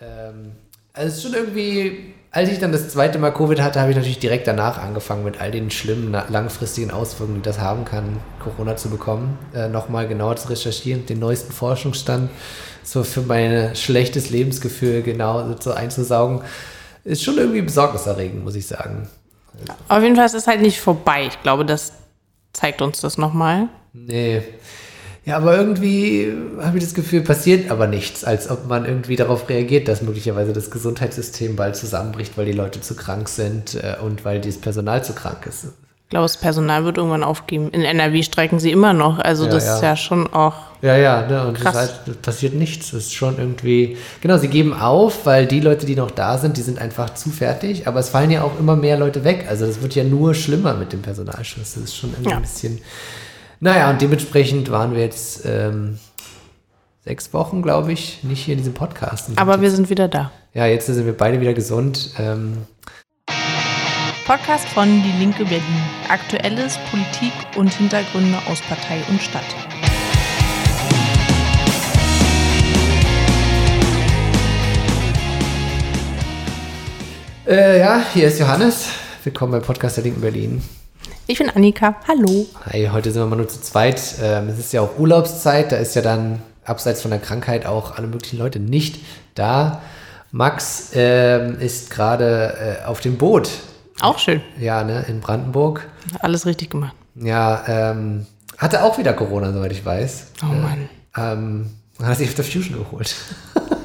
Ähm, also es ist schon irgendwie, als ich dann das zweite Mal Covid hatte, habe ich natürlich direkt danach angefangen, mit all den schlimmen, langfristigen Auswirkungen, die das haben kann, Corona zu bekommen, äh, nochmal genauer zu recherchieren, den neuesten Forschungsstand so für mein schlechtes Lebensgefühl genau so einzusaugen, ist schon irgendwie besorgniserregend, muss ich sagen. Auf jeden Fall ist es halt nicht vorbei. Ich glaube, das zeigt uns das nochmal. Nee. Ja, aber irgendwie habe ich das Gefühl, passiert aber nichts, als ob man irgendwie darauf reagiert, dass möglicherweise das Gesundheitssystem bald zusammenbricht, weil die Leute zu krank sind äh, und weil das Personal zu krank ist. Ich glaube, das Personal wird irgendwann aufgeben. In NRW streiken sie immer noch. Also ja, das ja. ist ja schon auch. Ja, ja, ne? und krass. Das heißt, passiert nichts. Das ist schon irgendwie. Genau, sie geben auf, weil die Leute, die noch da sind, die sind einfach zu fertig. Aber es fallen ja auch immer mehr Leute weg. Also das wird ja nur schlimmer mit dem Personalschluss. Das ist schon irgendwie ja. ein bisschen. Naja, und dementsprechend waren wir jetzt ähm, sechs Wochen, glaube ich, nicht hier in diesem Podcast. Aber wir sind wieder da. Ja, jetzt sind wir beide wieder gesund. Ähm, Podcast von Die Linke Berlin. Aktuelles, Politik und Hintergründe aus Partei und Stadt. Äh, ja, hier ist Johannes. Willkommen beim Podcast der Linken Berlin. Ich bin Annika. Hallo. Hi, heute sind wir mal nur zu zweit. Ähm, es ist ja auch Urlaubszeit. Da ist ja dann abseits von der Krankheit auch alle möglichen Leute nicht da. Max ähm, ist gerade äh, auf dem Boot auch schön. Ja, ne, in Brandenburg. Alles richtig gemacht. Ja, ähm, hatte auch wieder Corona, soweit ich weiß. Oh Mann. Äh, ähm, hat sich auf der Fusion geholt.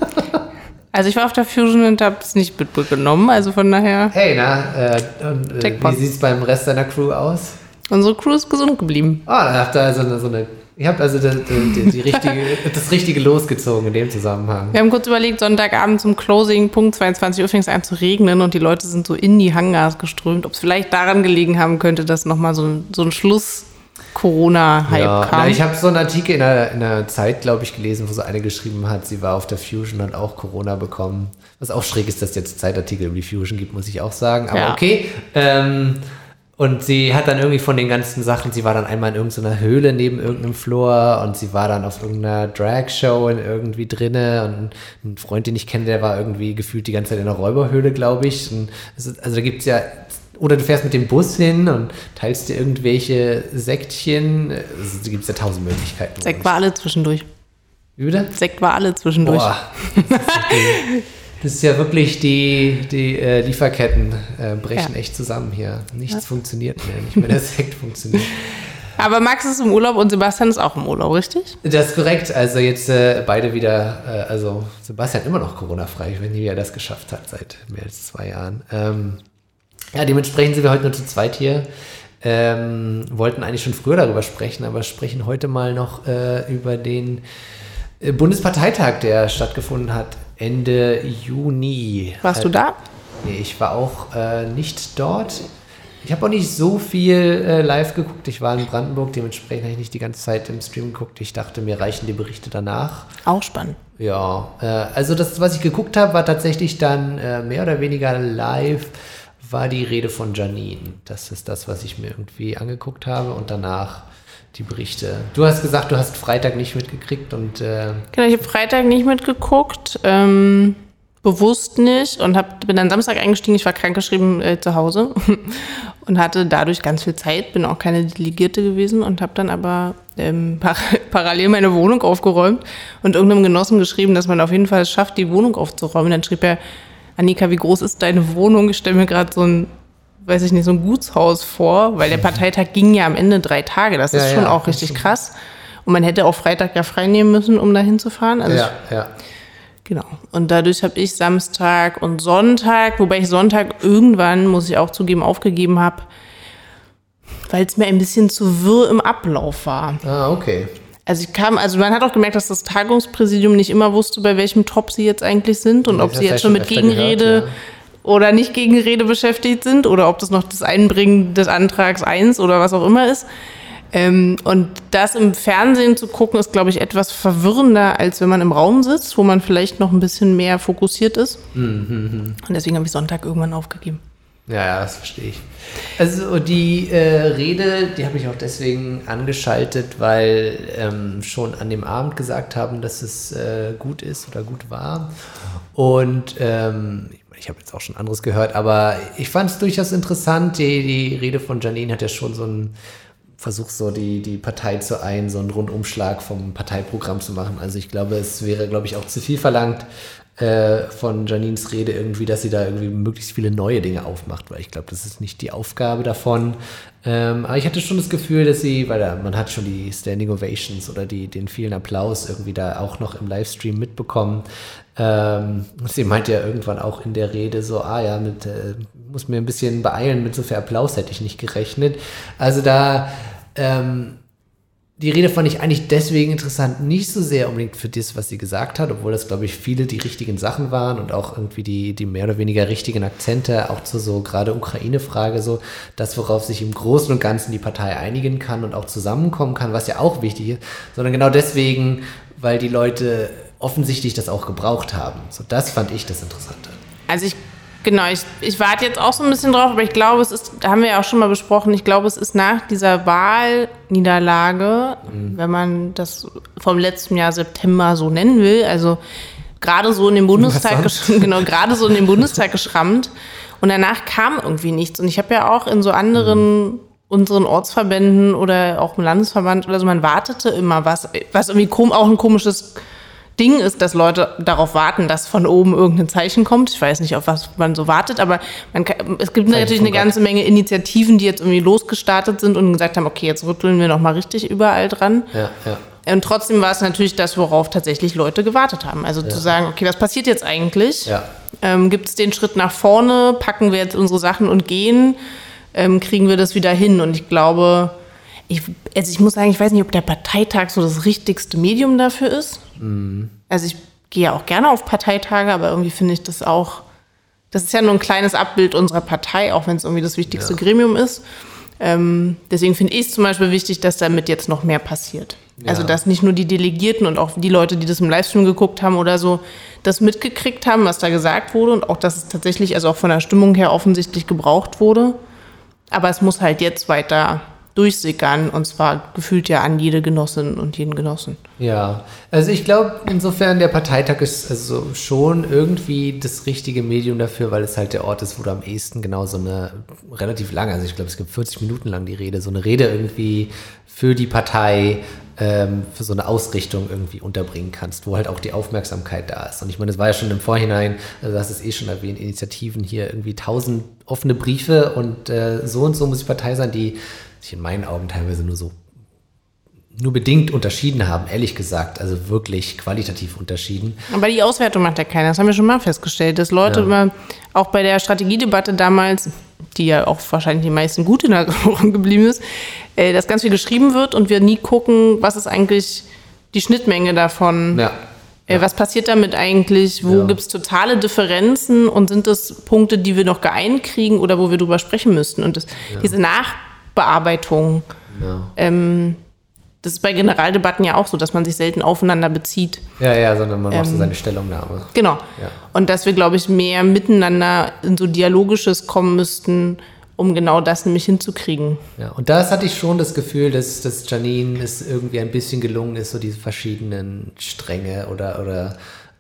also ich war auf der Fusion und habe es nicht mitgenommen, also von daher. Hey, na, äh, und, äh, wie sieht es beim Rest deiner Crew aus? Unsere Crew ist gesund geblieben. Ah, dann habt ihr also eine, so eine Ihr habt also die, die, die richtige, das Richtige losgezogen in dem Zusammenhang. Wir haben kurz überlegt, Sonntagabend zum Closing, Punkt 22 Uhr fing es an zu regnen und die Leute sind so in die Hangars geströmt. Ob es vielleicht daran gelegen haben könnte, dass nochmal so so ein Schluss Corona-Hype ja, kam. Na, ich habe so einen Artikel in der, in der Zeit, glaube ich, gelesen, wo so eine geschrieben hat, sie war auf der Fusion und hat auch Corona bekommen. Was auch schräg ist, dass es jetzt Zeitartikel über die Fusion gibt, muss ich auch sagen. Aber ja. okay. Ähm, und sie hat dann irgendwie von den ganzen Sachen, sie war dann einmal in irgendeiner Höhle neben irgendeinem Floor und sie war dann auf irgendeiner Drag-Show irgendwie drinne und ein Freund, den ich kenne, der war irgendwie gefühlt die ganze Zeit in einer Räuberhöhle, glaube ich. also da gibt es ja, oder du fährst mit dem Bus hin und teilst dir irgendwelche Sektchen. Also, da gibt es ja tausend Möglichkeiten. Sekt war alle zwischendurch. Wie bitte? Sekt war alle zwischendurch. Boah. Das ist ja wirklich die, die äh, Lieferketten äh, brechen ja. echt zusammen hier. Nichts ja. funktioniert mehr, nicht mehr der Sekt funktioniert. Aber Max ist im Urlaub und Sebastian ist auch im Urlaub, richtig? Das ist korrekt. Also jetzt äh, beide wieder, äh, also Sebastian immer noch Corona-frei, wenn er das geschafft hat seit mehr als zwei Jahren. Ähm, ja, dementsprechend sind wir heute nur zu zweit hier. Ähm, wollten eigentlich schon früher darüber sprechen, aber sprechen heute mal noch äh, über den äh, Bundesparteitag, der stattgefunden hat Ende Juni. Warst du da? Nee, ich war auch äh, nicht dort. Ich habe auch nicht so viel äh, live geguckt. Ich war in Brandenburg, dementsprechend habe ich nicht die ganze Zeit im Stream geguckt. Ich dachte, mir reichen die Berichte danach. Auch spannend. Ja, äh, also das, was ich geguckt habe, war tatsächlich dann äh, mehr oder weniger live, war die Rede von Janine. Das ist das, was ich mir irgendwie angeguckt habe und danach die Berichte. Du hast gesagt, du hast Freitag nicht mitgekriegt und. Äh genau, ich habe Freitag nicht mitgeguckt, ähm, bewusst nicht und hab, bin dann Samstag eingestiegen. Ich war krankgeschrieben äh, zu Hause und hatte dadurch ganz viel Zeit, bin auch keine Delegierte gewesen und habe dann aber ähm, par parallel meine Wohnung aufgeräumt und irgendeinem Genossen geschrieben, dass man auf jeden Fall es schafft, die Wohnung aufzuräumen. Dann schrieb er, Annika, wie groß ist deine Wohnung? Ich stelle mir gerade so ein weiß ich nicht, so ein Gutshaus vor, weil der Parteitag ging ja am Ende drei Tage. Das ist ja, schon ja, auch richtig krass. Und man hätte auch Freitag ja frei nehmen müssen, um da hinzufahren. Also ja, ja. Genau. Und dadurch habe ich Samstag und Sonntag, wobei ich Sonntag irgendwann, muss ich auch zugeben, aufgegeben habe, weil es mir ein bisschen zu wirr im Ablauf war. Ah, okay. Also ich kam, also man hat auch gemerkt, dass das Tagungspräsidium nicht immer wusste, bei welchem Top sie jetzt eigentlich sind und ob sie jetzt schon mit Gegenrede gehört, ja oder nicht gegen Rede beschäftigt sind oder ob das noch das Einbringen des Antrags 1 oder was auch immer ist. Ähm, und das im Fernsehen zu gucken, ist, glaube ich, etwas verwirrender, als wenn man im Raum sitzt, wo man vielleicht noch ein bisschen mehr fokussiert ist. Mhm. Und deswegen habe ich Sonntag irgendwann aufgegeben. Ja, ja, das verstehe ich. Also die äh, Rede, die habe ich auch deswegen angeschaltet, weil ähm, schon an dem Abend gesagt haben, dass es äh, gut ist oder gut war. Und ähm, ich habe jetzt auch schon anderes gehört, aber ich fand es durchaus interessant. Die, die Rede von Janine hat ja schon so einen Versuch, so die, die Partei zu ein, so einen Rundumschlag vom Parteiprogramm zu machen. Also ich glaube, es wäre, glaube ich, auch zu viel verlangt, äh, von Janines Rede irgendwie, dass sie da irgendwie möglichst viele neue Dinge aufmacht, weil ich glaube, das ist nicht die Aufgabe davon. Ähm, aber ich hatte schon das Gefühl, dass sie, weil man hat schon die Standing Ovations oder die, den vielen Applaus irgendwie da auch noch im Livestream mitbekommen. Ähm, sie meint ja irgendwann auch in der Rede so, ah ja, mit, äh, muss mir ein bisschen beeilen, mit so viel Applaus hätte ich nicht gerechnet. Also da, ähm, die Rede fand ich eigentlich deswegen interessant, nicht so sehr unbedingt für das, was sie gesagt hat, obwohl das, glaube ich, viele die richtigen Sachen waren und auch irgendwie die, die mehr oder weniger richtigen Akzente, auch zu so gerade Ukraine-Frage, so das, worauf sich im Großen und Ganzen die Partei einigen kann und auch zusammenkommen kann, was ja auch wichtig ist, sondern genau deswegen, weil die Leute offensichtlich das auch gebraucht haben. So, das fand ich das Interessante. Also ich Genau, ich, ich warte jetzt auch so ein bisschen drauf, aber ich glaube, es ist, da haben wir ja auch schon mal besprochen, ich glaube, es ist nach dieser Wahlniederlage, mhm. wenn man das vom letzten Jahr September so nennen will, also gerade so in den Bundestag, genau, gerade so in den Bundestag geschrammt und danach kam irgendwie nichts. Und ich habe ja auch in so anderen mhm unseren Ortsverbänden oder auch im Landesverband oder so, man wartete immer was, was irgendwie auch ein komisches Ding ist, dass Leute darauf warten, dass von oben irgendein Zeichen kommt. Ich weiß nicht, auf was man so wartet, aber kann, es gibt Zeichen natürlich eine ganze Menge Initiativen, die jetzt irgendwie losgestartet sind und gesagt haben, okay, jetzt rütteln wir noch mal richtig überall dran. Ja, ja. Und trotzdem war es natürlich das, worauf tatsächlich Leute gewartet haben. Also ja. zu sagen, okay, was passiert jetzt eigentlich? Ja. Ähm, gibt es den Schritt nach vorne? Packen wir jetzt unsere Sachen und gehen? Ähm, kriegen wir das wieder hin? Und ich glaube, ich, also ich muss sagen, ich weiß nicht, ob der Parteitag so das richtigste Medium dafür ist. Mhm. Also ich gehe ja auch gerne auf Parteitage, aber irgendwie finde ich das auch, das ist ja nur ein kleines Abbild unserer Partei, auch wenn es irgendwie das wichtigste ja. Gremium ist. Ähm, deswegen finde ich es zum Beispiel wichtig, dass damit jetzt noch mehr passiert. Ja. Also dass nicht nur die Delegierten und auch die Leute, die das im Livestream geguckt haben oder so, das mitgekriegt haben, was da gesagt wurde und auch, dass es tatsächlich, also auch von der Stimmung her offensichtlich gebraucht wurde. Aber es muss halt jetzt weiter durchsickern und zwar gefühlt ja an jede Genossin und jeden Genossen. Ja, also ich glaube, insofern der Parteitag ist also schon irgendwie das richtige Medium dafür, weil es halt der Ort ist, wo du am ehesten genau so eine relativ lange, also ich glaube, es gibt 40 Minuten lang die Rede, so eine Rede irgendwie für die Partei, ähm, für so eine Ausrichtung irgendwie unterbringen kannst, wo halt auch die Aufmerksamkeit da ist. Und ich meine, das war ja schon im Vorhinein, also hast es eh schon erwähnt, Initiativen hier irgendwie tausend offene Briefe und äh, so und so muss die Partei sein, die sich in meinen Augen teilweise nur so nur bedingt unterschieden haben, ehrlich gesagt, also wirklich qualitativ unterschieden. Aber die Auswertung macht ja keiner, das haben wir schon mal festgestellt, dass Leute ja. immer, auch bei der Strategiedebatte damals, die ja auch wahrscheinlich die meisten gut in Erinnerung geblieben ist, äh, dass ganz viel geschrieben wird und wir nie gucken, was ist eigentlich die Schnittmenge davon. Ja. Äh, was passiert damit eigentlich? Wo ja. gibt es totale Differenzen und sind das Punkte, die wir noch geeint kriegen oder wo wir drüber sprechen müssten? Und das, ja. diese Nach Bearbeitung. Ja. Ähm, das ist bei Generaldebatten ja auch so, dass man sich selten aufeinander bezieht. Ja, ja, sondern man macht so ähm, seine Stellungnahme. Genau. Ja. Und dass wir, glaube ich, mehr miteinander in so Dialogisches kommen müssten, um genau das nämlich hinzukriegen. Ja, und das hatte ich schon das Gefühl, dass, dass Janine es irgendwie ein bisschen gelungen ist, so diese verschiedenen Stränge oder, oder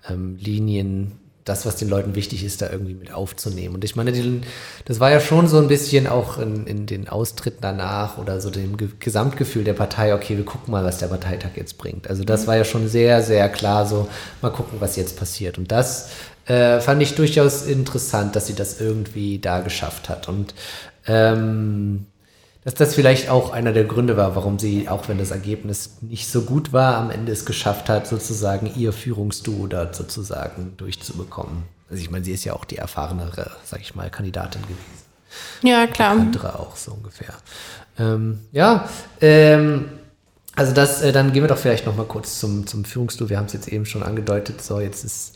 ähm, Linien das, was den Leuten wichtig ist, da irgendwie mit aufzunehmen. Und ich meine, die, das war ja schon so ein bisschen auch in, in den Austritten danach oder so dem Ge Gesamtgefühl der Partei, okay, wir gucken mal, was der Parteitag jetzt bringt. Also das mhm. war ja schon sehr, sehr klar so, mal gucken, was jetzt passiert. Und das äh, fand ich durchaus interessant, dass sie das irgendwie da geschafft hat. Und ähm, dass das vielleicht auch einer der Gründe war, warum sie, auch wenn das Ergebnis nicht so gut war, am Ende es geschafft hat, sozusagen ihr Führungsduo da sozusagen durchzubekommen. Also ich meine, sie ist ja auch die erfahrenere, sag ich mal, Kandidatin gewesen. Ja, klar. Andere auch so ungefähr. Ähm, ja, ähm, also das, äh, dann gehen wir doch vielleicht noch mal kurz zum, zum Führungsduo. Wir haben es jetzt eben schon angedeutet. So, jetzt ist,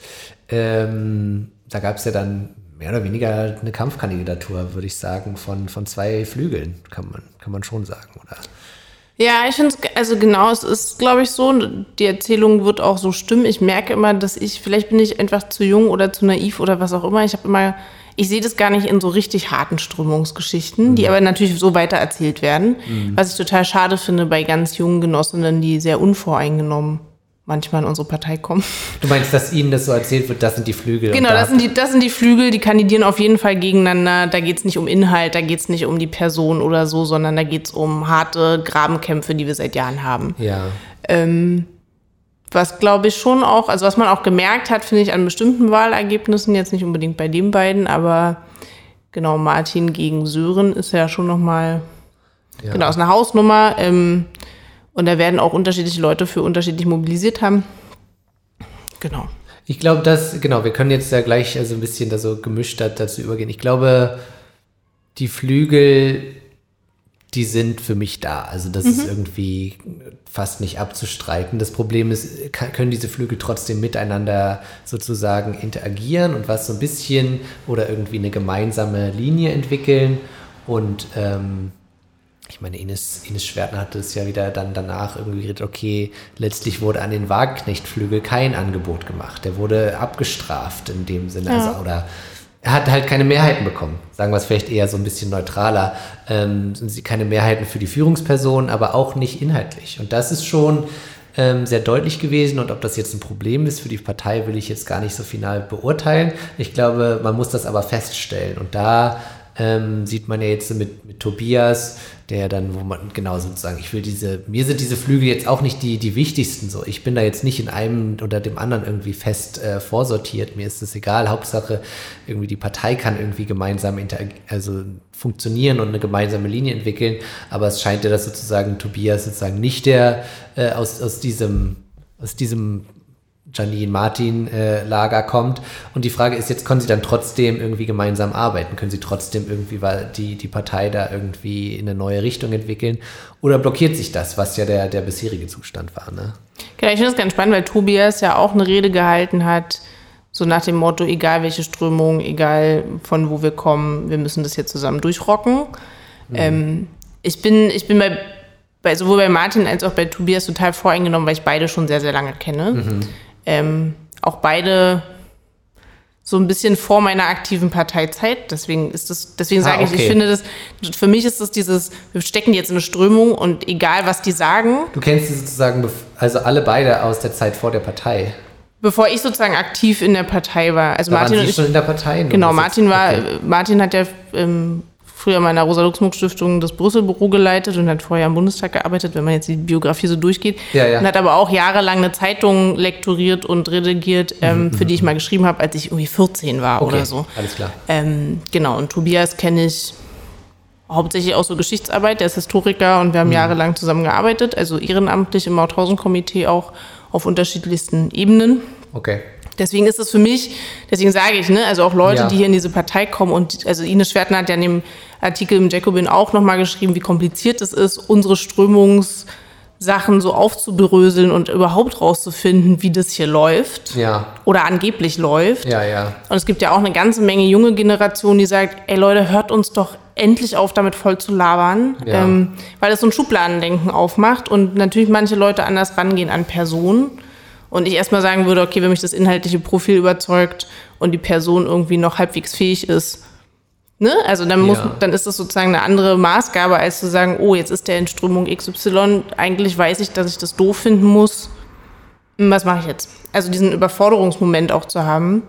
ähm, da gab es ja dann mehr oder weniger eine Kampfkandidatur, würde ich sagen, von, von zwei Flügeln, kann man, kann man schon sagen, oder? Ja, ich finde es, also genau, es ist, glaube ich, so, die Erzählung wird auch so stimmen. Ich merke immer, dass ich, vielleicht bin ich einfach zu jung oder zu naiv oder was auch immer. Ich habe immer ich sehe das gar nicht in so richtig harten Strömungsgeschichten, mhm. die aber natürlich so weiter erzählt werden. Mhm. Was ich total schade finde bei ganz jungen Genossinnen, die sehr unvoreingenommen manchmal in unsere Partei kommen. Du meinst, dass ihnen das so erzählt wird, das sind die Flügel? Genau, das sind die, das sind die Flügel, die kandidieren auf jeden Fall gegeneinander. Da geht es nicht um Inhalt, da geht es nicht um die Person oder so, sondern da geht es um harte Grabenkämpfe, die wir seit Jahren haben. Ja. Ähm, was glaube ich schon auch, also was man auch gemerkt hat, finde ich an bestimmten Wahlergebnissen, jetzt nicht unbedingt bei den beiden, aber genau, Martin gegen Sören ist ja schon nochmal, ja. genau, ist eine Hausnummer. Ähm, und da werden auch unterschiedliche Leute für unterschiedlich mobilisiert haben. Genau. Ich glaube, dass, genau, wir können jetzt ja gleich also ein bisschen da so gemischt dazu übergehen. Ich glaube, die Flügel, die sind für mich da. Also das mhm. ist irgendwie fast nicht abzustreiten. Das Problem ist, können diese Flügel trotzdem miteinander sozusagen interagieren und was so ein bisschen oder irgendwie eine gemeinsame Linie entwickeln. Und ähm, ich meine, Ines, Ines Schwertner hatte es ja wieder dann danach irgendwie geredet, okay, letztlich wurde an den Wagenknechtflügel kein Angebot gemacht. Der wurde abgestraft in dem Sinne. Ja. Also, oder er hat halt keine Mehrheiten bekommen. Sagen wir es vielleicht eher so ein bisschen neutraler. Ähm, sind sie keine Mehrheiten für die Führungsperson, aber auch nicht inhaltlich. Und das ist schon ähm, sehr deutlich gewesen. Und ob das jetzt ein Problem ist für die Partei, will ich jetzt gar nicht so final beurteilen. Ich glaube, man muss das aber feststellen. Und da ähm, sieht man ja jetzt mit, mit Tobias, der dann, wo man genau sozusagen, ich will diese, mir sind diese Flügel jetzt auch nicht die, die wichtigsten so. Ich bin da jetzt nicht in einem oder dem anderen irgendwie fest äh, vorsortiert. Mir ist es egal. Hauptsache, irgendwie die Partei kann irgendwie gemeinsam also funktionieren und eine gemeinsame Linie entwickeln. Aber es scheint ja, dass sozusagen Tobias sozusagen nicht der äh, aus, aus diesem aus diesem Janine Martin äh, Lager kommt. Und die Frage ist jetzt, können sie dann trotzdem irgendwie gemeinsam arbeiten? Können sie trotzdem irgendwie weil die, die Partei da irgendwie in eine neue Richtung entwickeln? Oder blockiert sich das, was ja der, der bisherige Zustand war? Ne? Genau, ich finde das ganz spannend, weil Tobias ja auch eine Rede gehalten hat, so nach dem Motto, egal welche Strömung, egal von wo wir kommen, wir müssen das hier zusammen durchrocken. Mhm. Ähm, ich bin, ich bin bei, bei, sowohl bei Martin als auch bei Tobias total voreingenommen, weil ich beide schon sehr, sehr lange kenne. Mhm ähm, auch beide so ein bisschen vor meiner aktiven Parteizeit. Deswegen ist das, deswegen ah, sage ich, okay. ich finde das, für mich ist das dieses, wir stecken jetzt in eine Strömung und egal was die sagen. Du kennst sie sozusagen, also alle beide aus der Zeit vor der Partei. Bevor ich sozusagen aktiv in der Partei war. Also da Martin waren Sie und ich, schon in der Partei. Genau, Martin war, okay. Martin hat ja ähm, früher mal in der Rosa-Luxemburg-Stiftung das Brüssel-Büro geleitet und hat vorher im Bundestag gearbeitet, wenn man jetzt die Biografie so durchgeht. Ja, ja. Und hat aber auch jahrelang eine Zeitung lektoriert und redigiert, ähm, mhm. für die ich mal geschrieben habe, als ich irgendwie 14 war okay, oder so. Alles klar. Ähm, genau, und Tobias kenne ich hauptsächlich auch so Geschichtsarbeit, der ist Historiker und wir haben mhm. jahrelang zusammengearbeitet, also ehrenamtlich im Mauthausen-Komitee auch auf unterschiedlichsten Ebenen. Okay. Deswegen ist es für mich, deswegen sage ich, ne, also auch Leute, ja. die hier in diese Partei kommen und also Ines Schwertner hat ja dem Artikel im Jacobin auch nochmal geschrieben, wie kompliziert es ist, unsere Strömungssachen so aufzubröseln und überhaupt rauszufinden, wie das hier läuft. Ja. Oder angeblich läuft. Ja, ja. Und es gibt ja auch eine ganze Menge junge Generation, die sagt, ey Leute, hört uns doch endlich auf, damit voll zu labern, ja. ähm, weil es so ein Schubladendenken aufmacht und natürlich manche Leute anders rangehen an Personen. Und ich erstmal sagen würde, okay, wenn mich das inhaltliche Profil überzeugt und die Person irgendwie noch halbwegs fähig ist, ne? Also dann muss, ja. dann ist das sozusagen eine andere Maßgabe, als zu sagen, oh, jetzt ist der in Strömung XY, eigentlich weiß ich, dass ich das doof finden muss. Hm, was mache ich jetzt? Also diesen Überforderungsmoment auch zu haben.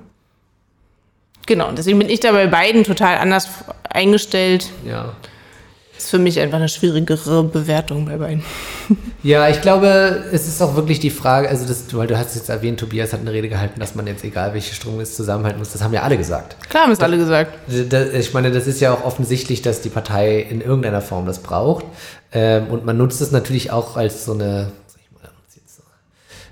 Genau, deswegen bin ich da bei beiden total anders eingestellt. Ja ist für mich einfach eine schwierigere Bewertung bei beiden. Ja, ich glaube, es ist auch wirklich die Frage, also das, weil du hast jetzt erwähnt, Tobias hat eine Rede gehalten, dass man jetzt egal welche Strömung es zusammenhalten muss. Das haben ja alle gesagt. Klar haben es alle gesagt. Das, ich meine, das ist ja auch offensichtlich, dass die Partei in irgendeiner Form das braucht. Ähm, und man nutzt es natürlich auch als so eine,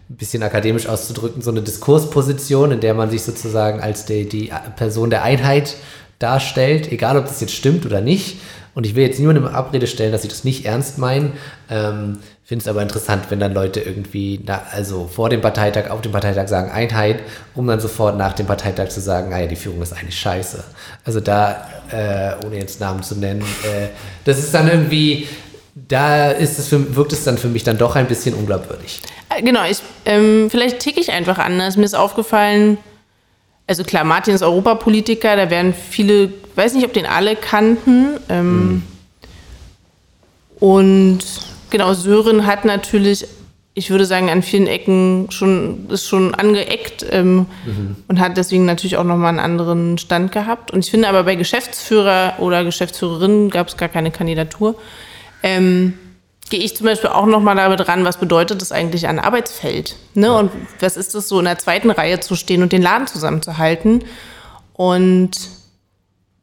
ein bisschen akademisch auszudrücken, so eine Diskursposition, in der man sich sozusagen als die, die Person der Einheit darstellt, egal ob das jetzt stimmt oder nicht. Und ich will jetzt niemandem Abrede stellen, dass ich das nicht ernst meine. Ähm, Finde es aber interessant, wenn dann Leute irgendwie, na, also vor dem Parteitag, auf dem Parteitag sagen Einheit, um dann sofort nach dem Parteitag zu sagen, naja, ah die Führung ist eigentlich scheiße. Also da, äh, ohne jetzt Namen zu nennen, äh, das ist dann irgendwie, da ist es für, wirkt es dann für mich dann doch ein bisschen unglaubwürdig. Äh, genau, ich, ähm, vielleicht ticke ich einfach anders. Mir ist aufgefallen, also klar, Martin ist Europapolitiker, da werden viele, weiß nicht, ob den alle kannten. Ähm, mhm. Und genau, Sören hat natürlich, ich würde sagen, an vielen Ecken schon, ist schon angeeckt ähm, mhm. und hat deswegen natürlich auch nochmal einen anderen Stand gehabt. Und ich finde aber bei Geschäftsführer oder Geschäftsführerinnen gab es gar keine Kandidatur. Ähm, gehe ich zum Beispiel auch nochmal damit ran, was bedeutet das eigentlich an Arbeitsfeld? Ne? Und was ist es so in der zweiten Reihe zu stehen und den Laden zusammenzuhalten? Und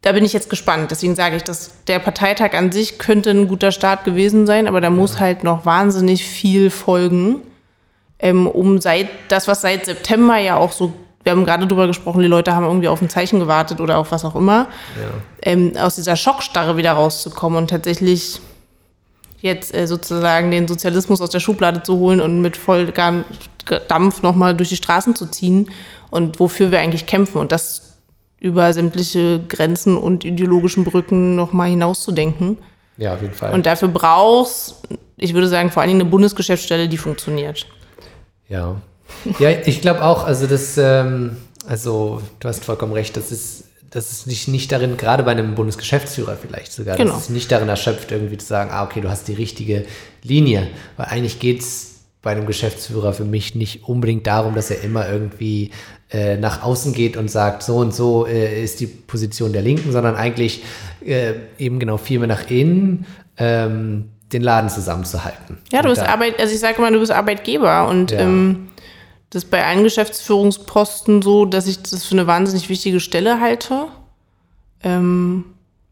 da bin ich jetzt gespannt. Deswegen sage ich, dass der Parteitag an sich könnte ein guter Start gewesen sein, aber da muss halt noch wahnsinnig viel folgen, ähm, um seit das, was seit September ja auch so, wir haben gerade drüber gesprochen, die Leute haben irgendwie auf ein Zeichen gewartet oder auf was auch immer, ja. ähm, aus dieser Schockstarre wieder rauszukommen und tatsächlich jetzt äh, sozusagen den Sozialismus aus der Schublade zu holen und mit Volldampf nochmal durch die Straßen zu ziehen und wofür wir eigentlich kämpfen und das über sämtliche Grenzen und ideologischen Brücken nochmal hinauszudenken. Ja, auf jeden Fall. Und dafür brauchst, ich würde sagen, vor allen Dingen eine Bundesgeschäftsstelle, die funktioniert. Ja. Ja, ich glaube auch, also das, ähm, also du hast vollkommen recht, das ist dass es nicht, nicht darin, gerade bei einem Bundesgeschäftsführer vielleicht sogar, genau. dass es nicht darin erschöpft, irgendwie zu sagen, ah, okay, du hast die richtige Linie. Weil eigentlich geht es bei einem Geschäftsführer für mich nicht unbedingt darum, dass er immer irgendwie äh, nach außen geht und sagt, so und so äh, ist die Position der Linken, sondern eigentlich äh, eben genau viel mehr nach innen. Ähm, den Laden zusammenzuhalten. Ja, du bist Arbeit, also ich sage mal, du bist Arbeitgeber und ja. ähm, das ist bei allen Geschäftsführungsposten so, dass ich das für eine wahnsinnig wichtige Stelle halte. Ähm,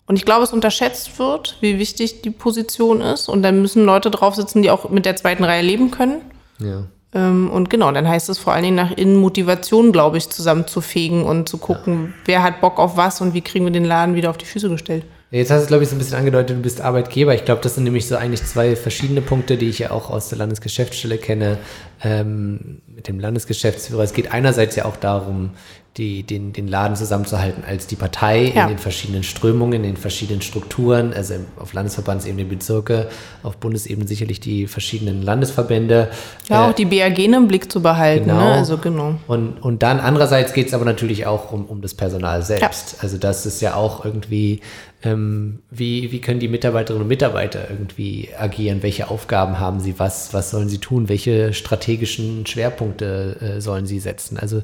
und ich glaube, es unterschätzt wird, wie wichtig die Position ist. Und dann müssen Leute drauf sitzen, die auch mit der zweiten Reihe leben können. Ja. Ähm, und genau, dann heißt es vor allen Dingen nach innen Motivation, glaube ich, zusammenzufegen und zu gucken, ja. wer hat Bock auf was und wie kriegen wir den Laden wieder auf die Füße gestellt. Jetzt hast du, glaube ich, so ein bisschen angedeutet, du bist Arbeitgeber. Ich glaube, das sind nämlich so eigentlich zwei verschiedene Punkte, die ich ja auch aus der Landesgeschäftsstelle kenne. Ähm, mit dem Landesgeschäftsführer. Es geht einerseits ja auch darum, die, den, den Laden zusammenzuhalten als die Partei ja. in den verschiedenen Strömungen, in den verschiedenen Strukturen, also auf Landesverbandsebene Bezirke, auf Bundesebene sicherlich die verschiedenen Landesverbände. Ja, äh, auch die BAG im Blick zu behalten. Genau. Ne? Also genau. Und, und dann andererseits geht es aber natürlich auch um, um das Personal selbst. Ja. Also das ist ja auch irgendwie ähm, wie, wie können die Mitarbeiterinnen und Mitarbeiter irgendwie agieren? Welche Aufgaben haben sie? Was, was sollen sie tun? Welche strategischen Schwerpunkte äh, sollen sie setzen? Also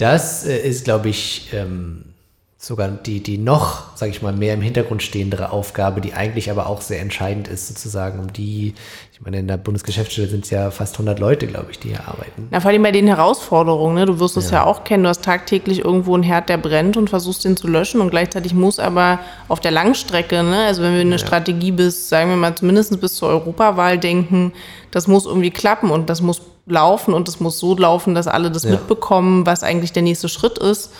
das äh, ist, glaube ich, ähm, sogar die, die noch, sage ich mal, mehr im Hintergrund stehendere Aufgabe, die eigentlich aber auch sehr entscheidend ist, sozusagen, um die, ich meine, in der Bundesgeschäftsstelle sind es ja fast 100 Leute, glaube ich, die hier arbeiten. Na, vor allem bei den Herausforderungen, ne? du wirst es ja. ja auch kennen, du hast tagtäglich irgendwo einen Herd, der brennt und versuchst den zu löschen und gleichzeitig muss aber auf der Langstrecke, ne? also wenn wir eine ja. Strategie bis, sagen wir mal, zumindest bis zur Europawahl denken, das muss irgendwie klappen und das muss laufen und es muss so laufen, dass alle das ja. mitbekommen, was eigentlich der nächste Schritt ist.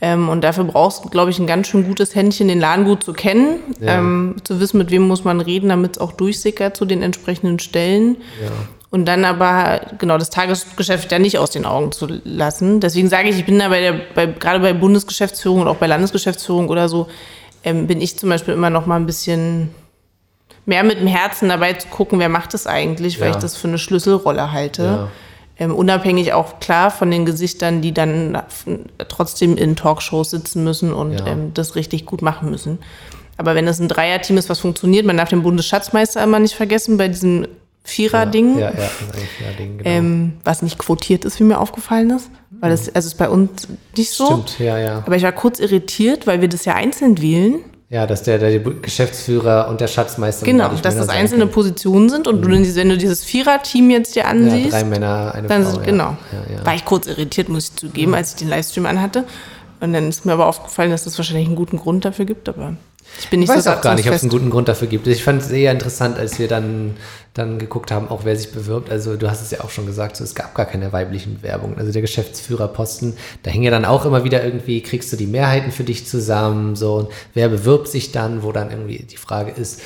Ähm, und dafür brauchst du, glaube ich, ein ganz schön gutes Händchen, den Laden gut zu kennen, ja. ähm, zu wissen, mit wem muss man reden, damit es auch durchsickert zu den entsprechenden Stellen. Ja. Und dann aber genau das Tagesgeschäft ja nicht aus den Augen zu lassen. Deswegen sage ich, ich bin da bei der, bei, gerade bei Bundesgeschäftsführung und auch bei Landesgeschäftsführung oder so, ähm, bin ich zum Beispiel immer noch mal ein bisschen mehr mit dem Herzen dabei zu gucken, wer macht das eigentlich, weil ja. ich das für eine Schlüsselrolle halte. Ja ähm, unabhängig auch klar von den Gesichtern, die dann trotzdem in Talkshows sitzen müssen und ja. ähm, das richtig gut machen müssen. Aber wenn es ein Dreierteam ist, was funktioniert, man darf den Bundesschatzmeister immer nicht vergessen bei diesem Vierer-Ding. Ja, ja, genau. Ähm, was nicht quotiert ist, wie mir aufgefallen ist. Weil das, also ist bei uns nicht so. Stimmt, ja, ja. Aber ich war kurz irritiert, weil wir das ja einzeln wählen. Ja, dass der, der Geschäftsführer und der Schatzmeister. Genau, dass das einzelne können. Positionen sind und mhm. du, wenn du dieses Vierer-Team jetzt dir ansiehst. Ja, drei Männer, eine dann Frau. Sind, genau. Ja, ja. War ich kurz irritiert, muss ich zugeben, mhm. als ich den Livestream anhatte. Und dann ist mir aber aufgefallen, dass es das wahrscheinlich einen guten Grund dafür gibt, aber ich bin nicht ich weiß so auch gar nicht, ob es einen guten Grund dafür gibt. Ich fand es eher interessant, als wir dann, dann geguckt haben, auch wer sich bewirbt. Also du hast es ja auch schon gesagt, so, es gab gar keine weiblichen Bewerbungen. Also der Geschäftsführerposten, da hing ja dann auch immer wieder irgendwie, kriegst du die Mehrheiten für dich zusammen, so, wer bewirbt sich dann, wo dann irgendwie die Frage ist,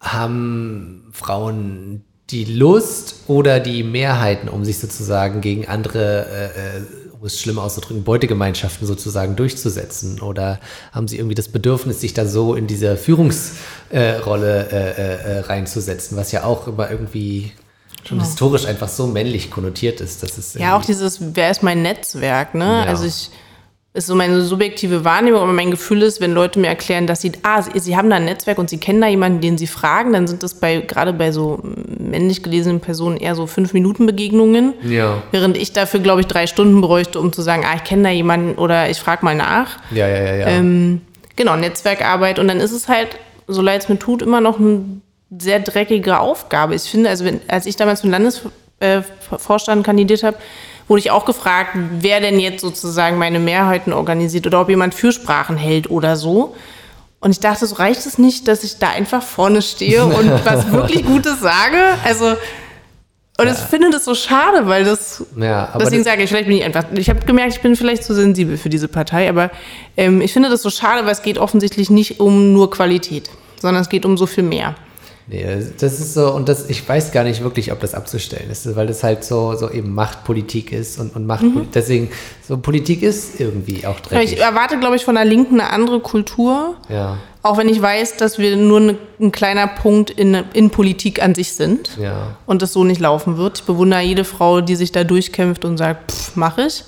haben Frauen die Lust oder die Mehrheiten, um sich sozusagen gegen andere äh, äh um es schlimm auszudrücken, Beutegemeinschaften sozusagen durchzusetzen? Oder haben Sie irgendwie das Bedürfnis, sich da so in diese Führungsrolle äh, äh, äh, reinzusetzen, was ja auch immer irgendwie schon genau. historisch einfach so männlich konnotiert ist, dass es ja auch dieses, wer ist mein Netzwerk, ne? Ja. Also ich ist so meine subjektive Wahrnehmung, aber mein Gefühl ist, wenn Leute mir erklären, dass sie, ah, sie, sie haben da ein Netzwerk und sie kennen da jemanden, den sie fragen, dann sind das bei, gerade bei so männlich gelesenen Personen eher so fünf Minuten Begegnungen. Ja. Während ich dafür, glaube ich, drei Stunden bräuchte, um zu sagen, ah, ich kenne da jemanden oder ich frage mal nach. Ja, ja, ja, ja. Ähm, genau, Netzwerkarbeit. Und dann ist es halt, so leid es mir tut, immer noch eine sehr dreckige Aufgabe. Ich finde, also wenn, als ich damals für den Landesvorstand äh, kandidiert habe, wurde ich auch gefragt, wer denn jetzt sozusagen meine Mehrheiten organisiert oder ob jemand Fürsprachen hält oder so. Und ich dachte, so reicht es nicht, dass ich da einfach vorne stehe und was wirklich Gutes sage. Also, und ja. ich finde das so schade, weil das. Ja, deswegen sage ich, vielleicht bin ich einfach. Ich habe gemerkt, ich bin vielleicht zu sensibel für diese Partei, aber ähm, ich finde das so schade, weil es geht offensichtlich nicht um nur Qualität, sondern es geht um so viel mehr. Nee, das ist so, und das, ich weiß gar nicht wirklich, ob das abzustellen ist, weil das halt so, so eben Machtpolitik ist und, und Macht, mhm. deswegen, so Politik ist irgendwie auch dreckig. Ich erwarte, glaube ich, von der Linken eine andere Kultur. Ja. Auch wenn ich weiß, dass wir nur ne, ein kleiner Punkt in, in Politik an sich sind. Ja. Und das so nicht laufen wird. Ich bewundere jede Frau, die sich da durchkämpft und sagt, pff, mach ich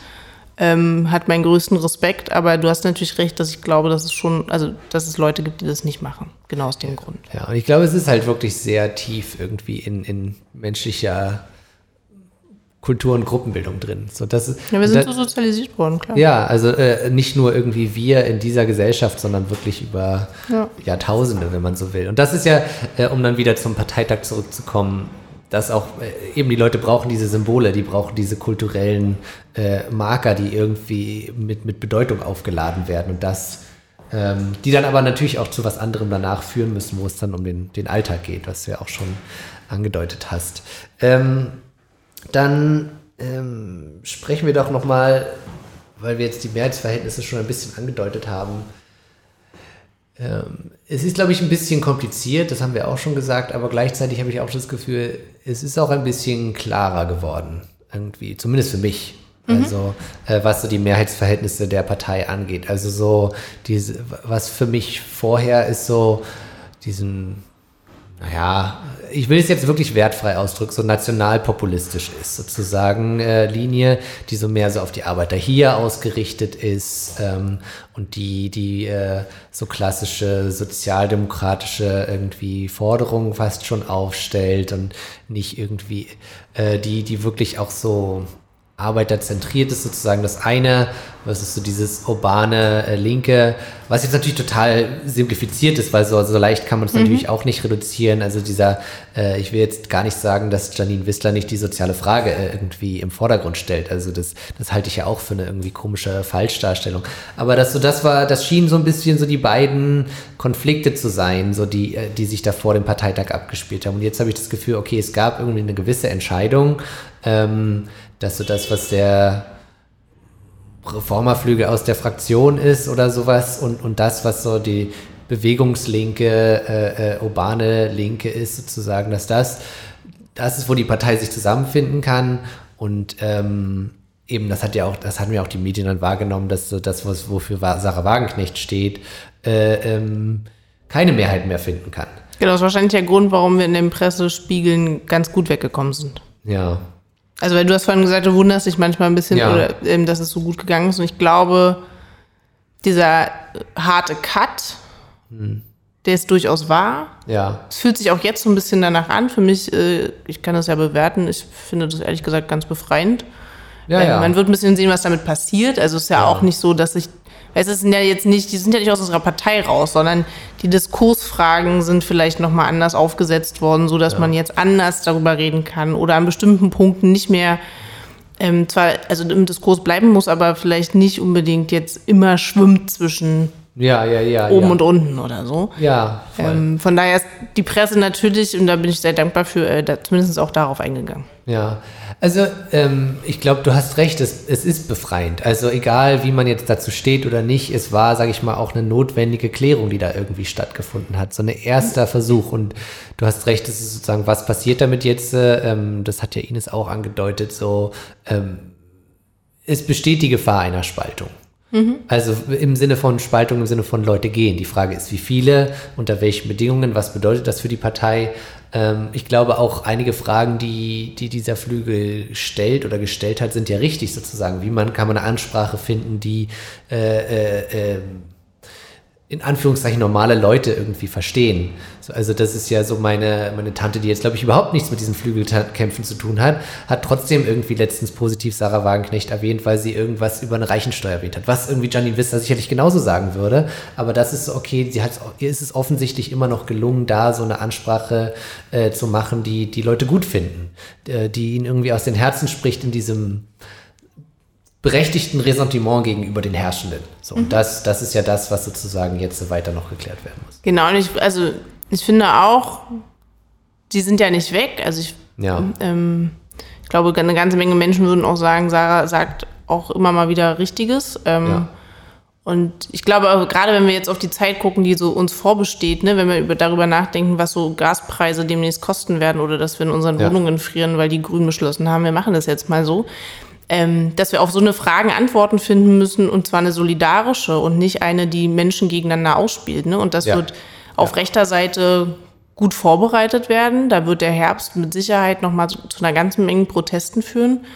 ähm, hat meinen größten Respekt, aber du hast natürlich recht, dass ich glaube, dass es schon, also dass es Leute gibt, die das nicht machen. Genau aus dem Grund. Ja, und ich glaube, es ist halt wirklich sehr tief irgendwie in, in menschlicher Kultur- und Gruppenbildung drin. So, das ist, ja, wir sind das, so sozialisiert worden, klar. Ja, also äh, nicht nur irgendwie wir in dieser Gesellschaft, sondern wirklich über ja. Jahrtausende, wenn man so will. Und das ist ja, äh, um dann wieder zum Parteitag zurückzukommen, dass auch äh, eben die Leute brauchen diese Symbole, die brauchen diese kulturellen äh, Marker, die irgendwie mit, mit Bedeutung aufgeladen werden und das, ähm, die dann aber natürlich auch zu was anderem danach führen müssen, wo es dann um den, den Alltag geht, was du ja auch schon angedeutet hast. Ähm, dann ähm, sprechen wir doch nochmal, weil wir jetzt die Mehrheitsverhältnisse schon ein bisschen angedeutet haben, es ist, glaube ich, ein bisschen kompliziert, das haben wir auch schon gesagt, aber gleichzeitig habe ich auch das Gefühl, es ist auch ein bisschen klarer geworden, irgendwie, zumindest für mich. Mhm. Also, äh, was so die Mehrheitsverhältnisse der Partei angeht. Also, so, diese, was für mich vorher ist, so diesen naja, ich will es jetzt wirklich wertfrei ausdrücken, so nationalpopulistisch ist, sozusagen äh, Linie, die so mehr so auf die Arbeiter hier ausgerichtet ist ähm, und die, die äh, so klassische sozialdemokratische irgendwie Forderungen fast schon aufstellt und nicht irgendwie äh, die, die wirklich auch so arbeiterzentriert ist sozusagen das eine, was ist so dieses urbane äh, Linke, was jetzt natürlich total simplifiziert ist, weil so, so leicht kann man es mhm. natürlich auch nicht reduzieren. Also dieser, äh, ich will jetzt gar nicht sagen, dass Janine Wissler nicht die soziale Frage äh, irgendwie im Vordergrund stellt. Also das, das halte ich ja auch für eine irgendwie komische Falschdarstellung. Aber das so, das war, das schien so ein bisschen so die beiden Konflikte zu sein, so die, äh, die sich da vor dem Parteitag abgespielt haben. Und jetzt habe ich das Gefühl, okay, es gab irgendwie eine gewisse Entscheidung. Ähm, dass so das, was der Reformerflügel aus der Fraktion ist oder sowas und, und das, was so die bewegungslinke, äh, äh, urbane Linke ist, sozusagen, dass das, das ist, wo die Partei sich zusammenfinden kann und ähm, eben, das hat ja auch, das hatten wir auch die Medien dann wahrgenommen, dass so das, was, wofür Sarah Wagenknecht steht, äh, ähm, keine Mehrheit mehr finden kann. Genau, das ist wahrscheinlich der Grund, warum wir in den Pressespiegeln ganz gut weggekommen sind. Ja, also, weil du hast vorhin gesagt, du wunderst dich manchmal ein bisschen, ja. oder, ähm, dass es so gut gegangen ist. Und ich glaube, dieser harte Cut, hm. der ist durchaus wahr. Ja. Es fühlt sich auch jetzt so ein bisschen danach an. Für mich, äh, ich kann das ja bewerten, ich finde das ehrlich gesagt ganz befreiend. Ja, ja. Man wird ein bisschen sehen, was damit passiert. Also es ist ja, ja, auch nicht so, dass ich es sind ja jetzt nicht, die sind ja nicht aus unserer Partei raus, sondern die Diskursfragen sind vielleicht nochmal anders aufgesetzt worden, sodass ja. man jetzt anders darüber reden kann oder an bestimmten Punkten nicht mehr ähm, zwar also im Diskurs bleiben muss, aber vielleicht nicht unbedingt jetzt immer schwimmt zwischen ja, ja, ja, oben ja. und unten oder so. Ja, ähm, von daher ist die Presse natürlich, und da bin ich sehr dankbar für, äh, da, zumindest auch darauf eingegangen. Ja, also ähm, ich glaube, du hast recht, es, es ist befreiend. Also egal, wie man jetzt dazu steht oder nicht, es war, sage ich mal, auch eine notwendige Klärung, die da irgendwie stattgefunden hat. So ein erster Versuch. Und du hast recht, es ist sozusagen, was passiert damit jetzt? Äh, ähm, das hat ja Ines auch angedeutet, so ähm, es besteht die Gefahr einer Spaltung. Mhm. Also im Sinne von Spaltung, im Sinne von Leute gehen. Die Frage ist, wie viele, unter welchen Bedingungen, was bedeutet das für die Partei? Ähm, ich glaube auch einige Fragen, die, die dieser Flügel stellt oder gestellt hat, sind ja richtig sozusagen. Wie man kann man eine Ansprache finden, die äh, äh, äh, in Anführungszeichen normale Leute irgendwie verstehen. So, also das ist ja so meine, meine Tante, die jetzt, glaube ich, überhaupt nichts mit diesen Flügelkämpfen zu tun hat, hat trotzdem irgendwie letztens positiv Sarah Wagenknecht erwähnt, weil sie irgendwas über eine Reichensteuer erwähnt hat. Was irgendwie Janine Wisser sicherlich genauso sagen würde. Aber das ist okay, sie hat, ihr ist es offensichtlich immer noch gelungen, da so eine Ansprache äh, zu machen, die die Leute gut finden, äh, die ihnen irgendwie aus den Herzen spricht in diesem berechtigten Ressentiment gegenüber den Herrschenden. So, mhm. und das, das ist ja das, was sozusagen jetzt weiter noch geklärt werden muss. Genau, und ich, also ich finde auch, die sind ja nicht weg. Also ich, ja. ähm, ich glaube, eine ganze Menge Menschen würden auch sagen, Sarah sagt auch immer mal wieder Richtiges. Ähm, ja. Und ich glaube, gerade wenn wir jetzt auf die Zeit gucken, die so uns vorbesteht, ne, wenn wir über, darüber nachdenken, was so Gaspreise demnächst kosten werden oder dass wir in unseren ja. Wohnungen frieren, weil die Grünen beschlossen haben, wir machen das jetzt mal so, ähm, dass wir auf so eine Fragen Antworten finden müssen und zwar eine solidarische und nicht eine, die Menschen gegeneinander ausspielt. Ne? Und das ja. wird auf ja. rechter Seite gut vorbereitet werden. Da wird der Herbst mit Sicherheit nochmal zu, zu einer ganzen Menge Protesten führen.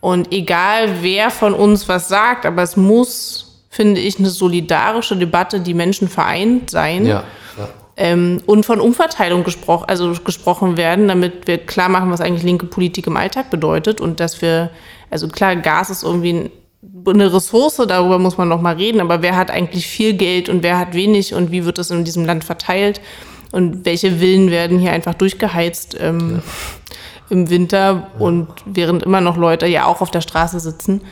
Und egal, wer von uns was sagt, aber es muss, finde ich, eine solidarische Debatte, die Menschen vereint sein. Ja. Ähm, und von Umverteilung gespro also gesprochen werden, damit wir klar machen, was eigentlich linke Politik im Alltag bedeutet und dass wir also klar, Gas ist irgendwie eine Ressource, darüber muss man noch mal reden, aber wer hat eigentlich viel Geld und wer hat wenig und wie wird das in diesem Land verteilt und welche Villen werden hier einfach durchgeheizt ähm, ja. im Winter ja. und während immer noch Leute ja auch auf der Straße sitzen.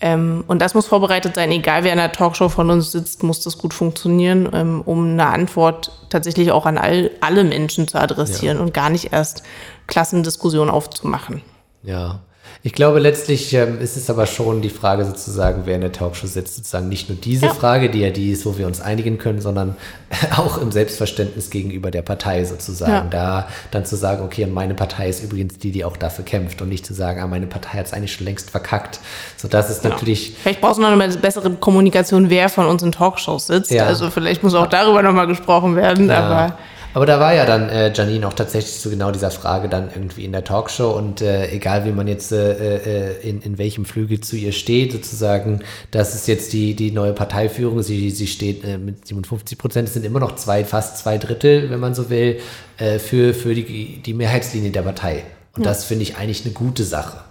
Ähm, und das muss vorbereitet sein, egal wer in der Talkshow von uns sitzt, muss das gut funktionieren, ähm, um eine Antwort tatsächlich auch an all, alle Menschen zu adressieren ja. und gar nicht erst Klassendiskussionen aufzumachen. Ja, ich glaube, letztlich ähm, ist es aber schon die Frage sozusagen, wer in der Talkshow sitzt, sozusagen nicht nur diese ja. Frage, die ja die ist, wo wir uns einigen können, sondern auch im Selbstverständnis gegenüber der Partei sozusagen. Ja. Da dann zu sagen, okay, und meine Partei ist übrigens die, die auch dafür kämpft und nicht zu sagen, ah, meine Partei hat es eigentlich schon längst verkackt. So, das ist genau. natürlich. Vielleicht brauchst du noch eine bessere Kommunikation, wer von uns in Talkshows sitzt. Ja. Also vielleicht muss auch darüber nochmal gesprochen werden, aber. Aber da war ja dann äh, Janine auch tatsächlich zu genau dieser Frage dann irgendwie in der Talkshow und äh, egal wie man jetzt äh, äh, in, in welchem Flügel zu ihr steht, sozusagen, das ist jetzt die, die neue Parteiführung, sie, sie steht äh, mit 57 Prozent, es sind immer noch zwei, fast zwei Drittel, wenn man so will, äh, für, für die, die Mehrheitslinie der Partei. Und ja. das finde ich eigentlich eine gute Sache,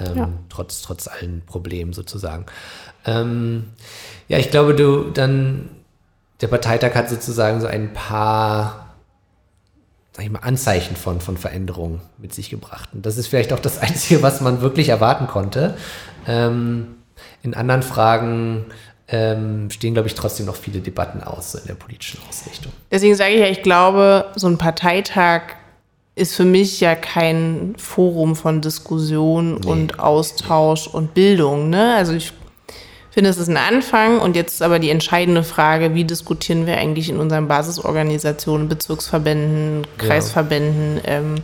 ähm, ja. trotz, trotz allen Problemen sozusagen. Ähm, ja, ich glaube, du dann, der Parteitag hat sozusagen so ein paar sag ich mal, Anzeichen von, von Veränderungen mit sich gebracht. Und das ist vielleicht auch das Einzige, was man wirklich erwarten konnte. Ähm, in anderen Fragen ähm, stehen, glaube ich, trotzdem noch viele Debatten aus in der politischen Ausrichtung. Deswegen sage ich ja, ich glaube, so ein Parteitag ist für mich ja kein Forum von Diskussion nee. und Austausch und Bildung. Ne? Also ich finde, es ist ein Anfang und jetzt ist aber die entscheidende Frage, wie diskutieren wir eigentlich in unseren Basisorganisationen, Bezirksverbänden, Kreisverbänden, ja. ähm,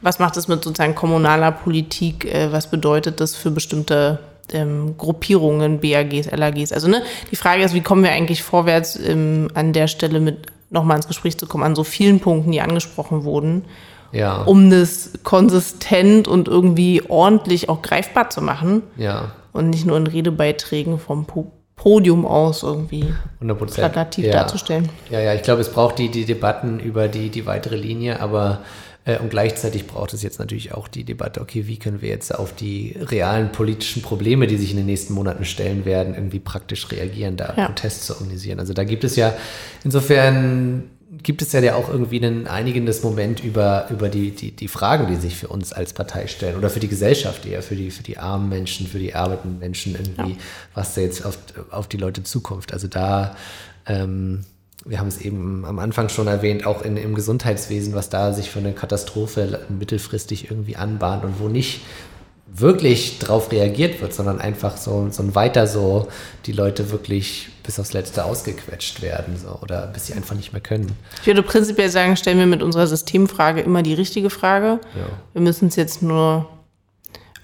was macht es mit sozusagen kommunaler Politik, äh, was bedeutet das für bestimmte ähm, Gruppierungen, BAGs, LAGs. Also ne, die Frage ist, wie kommen wir eigentlich vorwärts ähm, an der Stelle mit nochmal ins Gespräch zu kommen, an so vielen Punkten, die angesprochen wurden, ja. um das konsistent und irgendwie ordentlich auch greifbar zu machen. Ja und nicht nur in Redebeiträgen vom Podium aus irgendwie 100%. plakativ ja. darzustellen. Ja, ja, ich glaube, es braucht die, die Debatten über die, die weitere Linie, aber äh, und gleichzeitig braucht es jetzt natürlich auch die Debatte, okay, wie können wir jetzt auf die realen politischen Probleme, die sich in den nächsten Monaten stellen werden, irgendwie praktisch reagieren, da ja. Protest zu organisieren. Also da gibt es ja insofern gibt es ja auch irgendwie ein einigendes Moment über, über die, die, die Fragen, die sich für uns als Partei stellen oder für die Gesellschaft eher, für die, für die armen Menschen, für die arbeitenden Menschen irgendwie, ja. was da jetzt auf, auf die Leute zukommt. Also da, ähm, wir haben es eben am Anfang schon erwähnt, auch in, im Gesundheitswesen, was da sich für eine Katastrophe mittelfristig irgendwie anbahnt und wo nicht wirklich drauf reagiert wird, sondern einfach so, so ein weiter so, die Leute wirklich bis aufs Letzte ausgequetscht werden so, oder bis sie einfach nicht mehr können. Ich würde prinzipiell sagen, stellen wir mit unserer Systemfrage immer die richtige Frage. Ja. Wir müssen es jetzt nur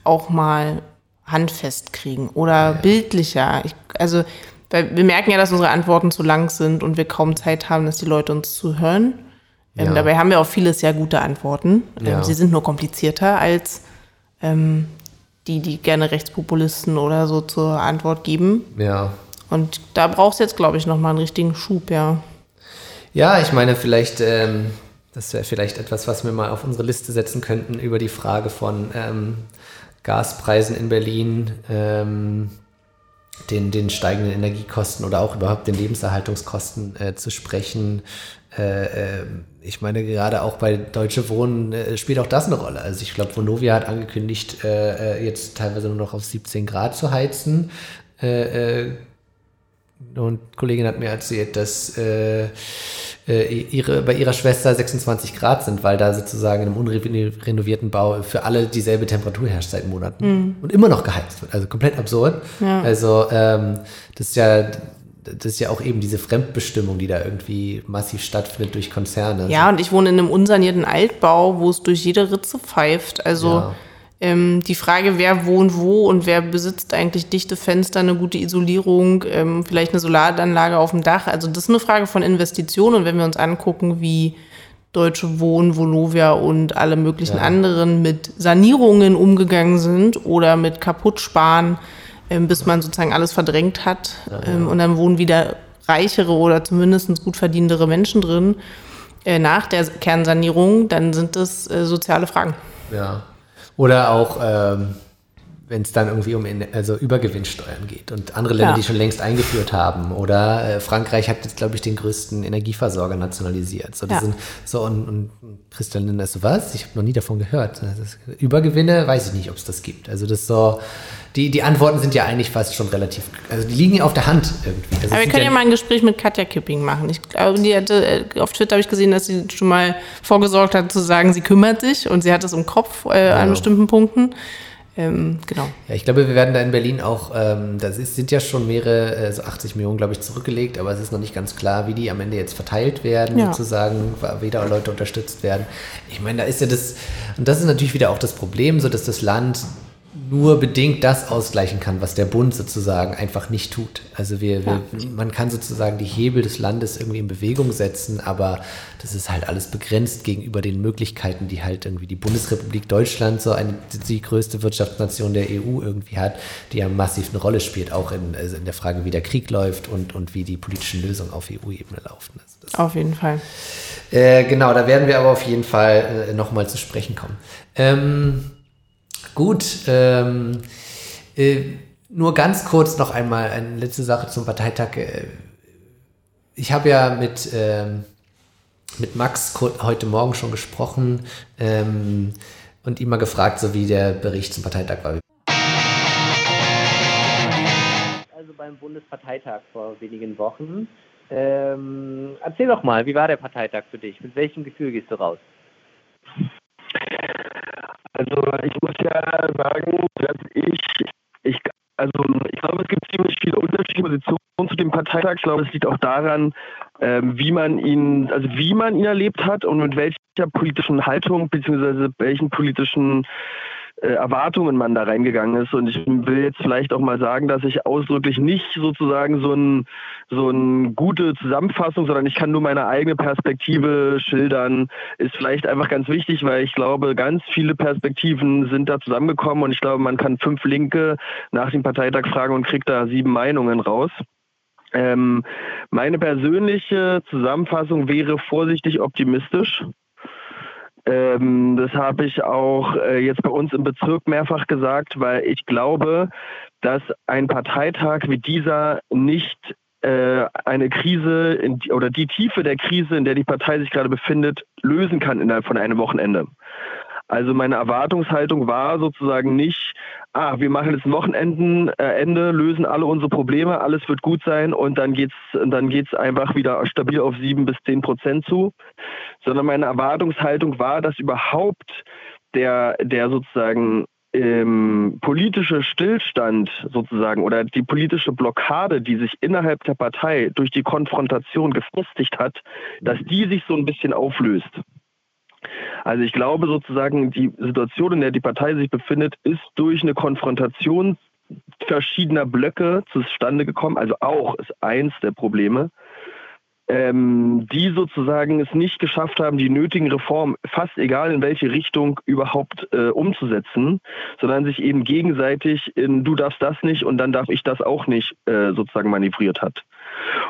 auch mal handfest kriegen oder ja. bildlicher. Ich, also weil wir merken ja, dass unsere Antworten zu lang sind und wir kaum Zeit haben, dass die Leute uns zuhören. Ähm, dabei haben wir auf vieles sehr gute Antworten. Ähm, sie sind nur komplizierter als ähm, die, die gerne Rechtspopulisten oder so zur Antwort geben. Ja. Und da brauchst du jetzt, glaube ich, nochmal einen richtigen Schub, ja. Ja, ich meine, vielleicht, ähm, das wäre vielleicht etwas, was wir mal auf unsere Liste setzen könnten über die Frage von ähm, Gaspreisen in Berlin, ähm, den, den steigenden Energiekosten oder auch überhaupt den Lebenserhaltungskosten äh, zu sprechen. Äh, äh, ich meine, gerade auch bei Deutsche Wohnen äh, spielt auch das eine Rolle. Also ich glaube, Vonovia hat angekündigt, äh, äh, jetzt teilweise nur noch auf 17 Grad zu heizen. und Kollegin hat mir erzählt, dass äh, ihre, bei ihrer Schwester 26 Grad sind, weil da sozusagen in einem unrenovierten Bau für alle dieselbe Temperatur herrscht seit Monaten mhm. und immer noch geheizt wird. Also komplett absurd. Ja. Also ähm, das ist ja das ist ja auch eben diese Fremdbestimmung, die da irgendwie massiv stattfindet durch Konzerne. Ja, und ich wohne in einem unsanierten Altbau, wo es durch jede Ritze pfeift. Also ja. Ähm, die Frage, wer wohnt wo und wer besitzt eigentlich dichte Fenster, eine gute Isolierung, ähm, vielleicht eine Solaranlage auf dem Dach. Also das ist eine Frage von Investitionen. Und wenn wir uns angucken, wie Deutsche Wohnen, Volovia und alle möglichen ja. anderen mit Sanierungen umgegangen sind oder mit Kaputtsparen, bis man sozusagen alles verdrängt hat. Ja, ja. Ähm, und dann wohnen wieder reichere oder zumindest gut verdienendere Menschen drin. Äh, nach der Kernsanierung, dann sind das äh, soziale Fragen. Ja. Oder auch, ähm, wenn es dann irgendwie um also Übergewinnsteuern geht und andere Länder, ja. die schon längst eingeführt haben. Oder äh, Frankreich hat jetzt, glaube ich, den größten Energieversorger nationalisiert. So, ja. sind, so und, und Christian Lindner so, was? Ich habe noch nie davon gehört. Übergewinne, weiß ich nicht, ob es das gibt. Also das so, die, die Antworten sind ja eigentlich fast schon relativ, also die liegen auf der Hand irgendwie. Also Aber wir können ja, ja, mal ein Gespräch mit Katja Kipping machen. Ich glaube, die hatte, äh, auf Twitter habe ich gesehen, dass sie schon mal vorgesorgt hat zu sagen, sie kümmert sich und sie hat es im Kopf äh, an bestimmten Punkten. Ähm, genau. Ja, ich glaube, wir werden da in Berlin auch, ähm, das ist, sind ja schon mehrere, äh, so 80 Millionen, glaube ich, zurückgelegt, aber es ist noch nicht ganz klar, wie die am Ende jetzt verteilt werden, ja. sozusagen, wie da Leute unterstützt werden. Ich meine, da ist ja das, und das ist natürlich wieder auch das Problem, so dass das Land nur bedingt das ausgleichen kann, was der Bund sozusagen einfach nicht tut. Also wir, ja. wir, man kann sozusagen die Hebel des Landes irgendwie in Bewegung setzen, aber das ist halt alles begrenzt gegenüber den Möglichkeiten, die halt irgendwie die Bundesrepublik Deutschland, so eine, die größte Wirtschaftsnation der EU irgendwie hat, die ja massiv eine Rolle spielt, auch in, also in der Frage, wie der Krieg läuft und, und wie die politischen Lösungen auf EU-Ebene laufen. Also auf jeden Fall. Äh, genau, da werden wir aber auf jeden Fall äh, nochmal zu sprechen kommen. Ähm, Gut, ähm, äh, nur ganz kurz noch einmal eine letzte Sache zum Parteitag. Äh, ich habe ja mit, ähm, mit Max heute Morgen schon gesprochen ähm, und ihn mal gefragt, so wie der Bericht zum Parteitag war. Also beim Bundesparteitag vor wenigen Wochen. Ähm, erzähl doch mal, wie war der Parteitag für dich? Mit welchem Gefühl gehst du raus? Also ich muss ja sagen, dass ich, ich also ich glaube, es gibt ziemlich viele unterschiedliche Positionen zu dem Parteitag. Ich glaube, es liegt auch daran, ähm, wie man ihn, also wie man ihn erlebt hat und mit welcher politischen Haltung bzw. welchen politischen Erwartungen man da reingegangen ist. Und ich will jetzt vielleicht auch mal sagen, dass ich ausdrücklich nicht sozusagen so ein so eine gute Zusammenfassung, sondern ich kann nur meine eigene Perspektive schildern. Ist vielleicht einfach ganz wichtig, weil ich glaube, ganz viele Perspektiven sind da zusammengekommen und ich glaube, man kann fünf Linke nach dem Parteitag fragen und kriegt da sieben Meinungen raus. Ähm, meine persönliche Zusammenfassung wäre vorsichtig optimistisch. Ähm, das habe ich auch äh, jetzt bei uns im Bezirk mehrfach gesagt, weil ich glaube, dass ein Parteitag wie dieser nicht äh, eine Krise in, oder die Tiefe der Krise, in der die Partei sich gerade befindet, lösen kann innerhalb von einem Wochenende. Also meine Erwartungshaltung war sozusagen nicht, ah, wir machen jetzt ein Wochenenden, äh, Ende, lösen alle unsere Probleme, alles wird gut sein und dann geht's, dann geht's einfach wieder stabil auf sieben bis zehn Prozent zu, sondern meine Erwartungshaltung war, dass überhaupt der, der sozusagen ähm, politische Stillstand sozusagen oder die politische Blockade, die sich innerhalb der Partei durch die Konfrontation gefestigt hat, dass die sich so ein bisschen auflöst. Also ich glaube sozusagen, die Situation, in der die Partei sich befindet, ist durch eine Konfrontation verschiedener Blöcke zustande gekommen, also auch ist eins der Probleme, ähm, die sozusagen es nicht geschafft haben, die nötigen Reformen, fast egal in welche Richtung, überhaupt äh, umzusetzen, sondern sich eben gegenseitig in du darfst das nicht und dann darf ich das auch nicht äh, sozusagen manövriert hat.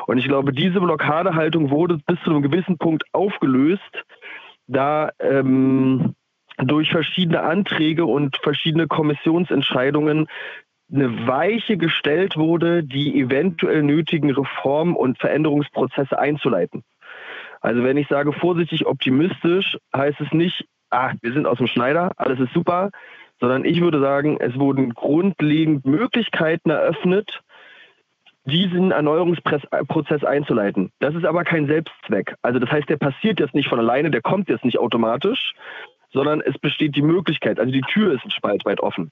Und ich glaube, diese Blockadehaltung wurde bis zu einem gewissen Punkt aufgelöst, da ähm, durch verschiedene Anträge und verschiedene Kommissionsentscheidungen eine Weiche gestellt wurde, die eventuell nötigen Reform- und Veränderungsprozesse einzuleiten. Also wenn ich sage vorsichtig optimistisch, heißt es nicht, ah, wir sind aus dem Schneider, alles ist super, sondern ich würde sagen, es wurden grundlegend Möglichkeiten eröffnet, diesen Erneuerungsprozess einzuleiten. Das ist aber kein Selbstzweck. Also das heißt, der passiert jetzt nicht von alleine, der kommt jetzt nicht automatisch, sondern es besteht die Möglichkeit. Also die Tür ist ein Spalt weit offen.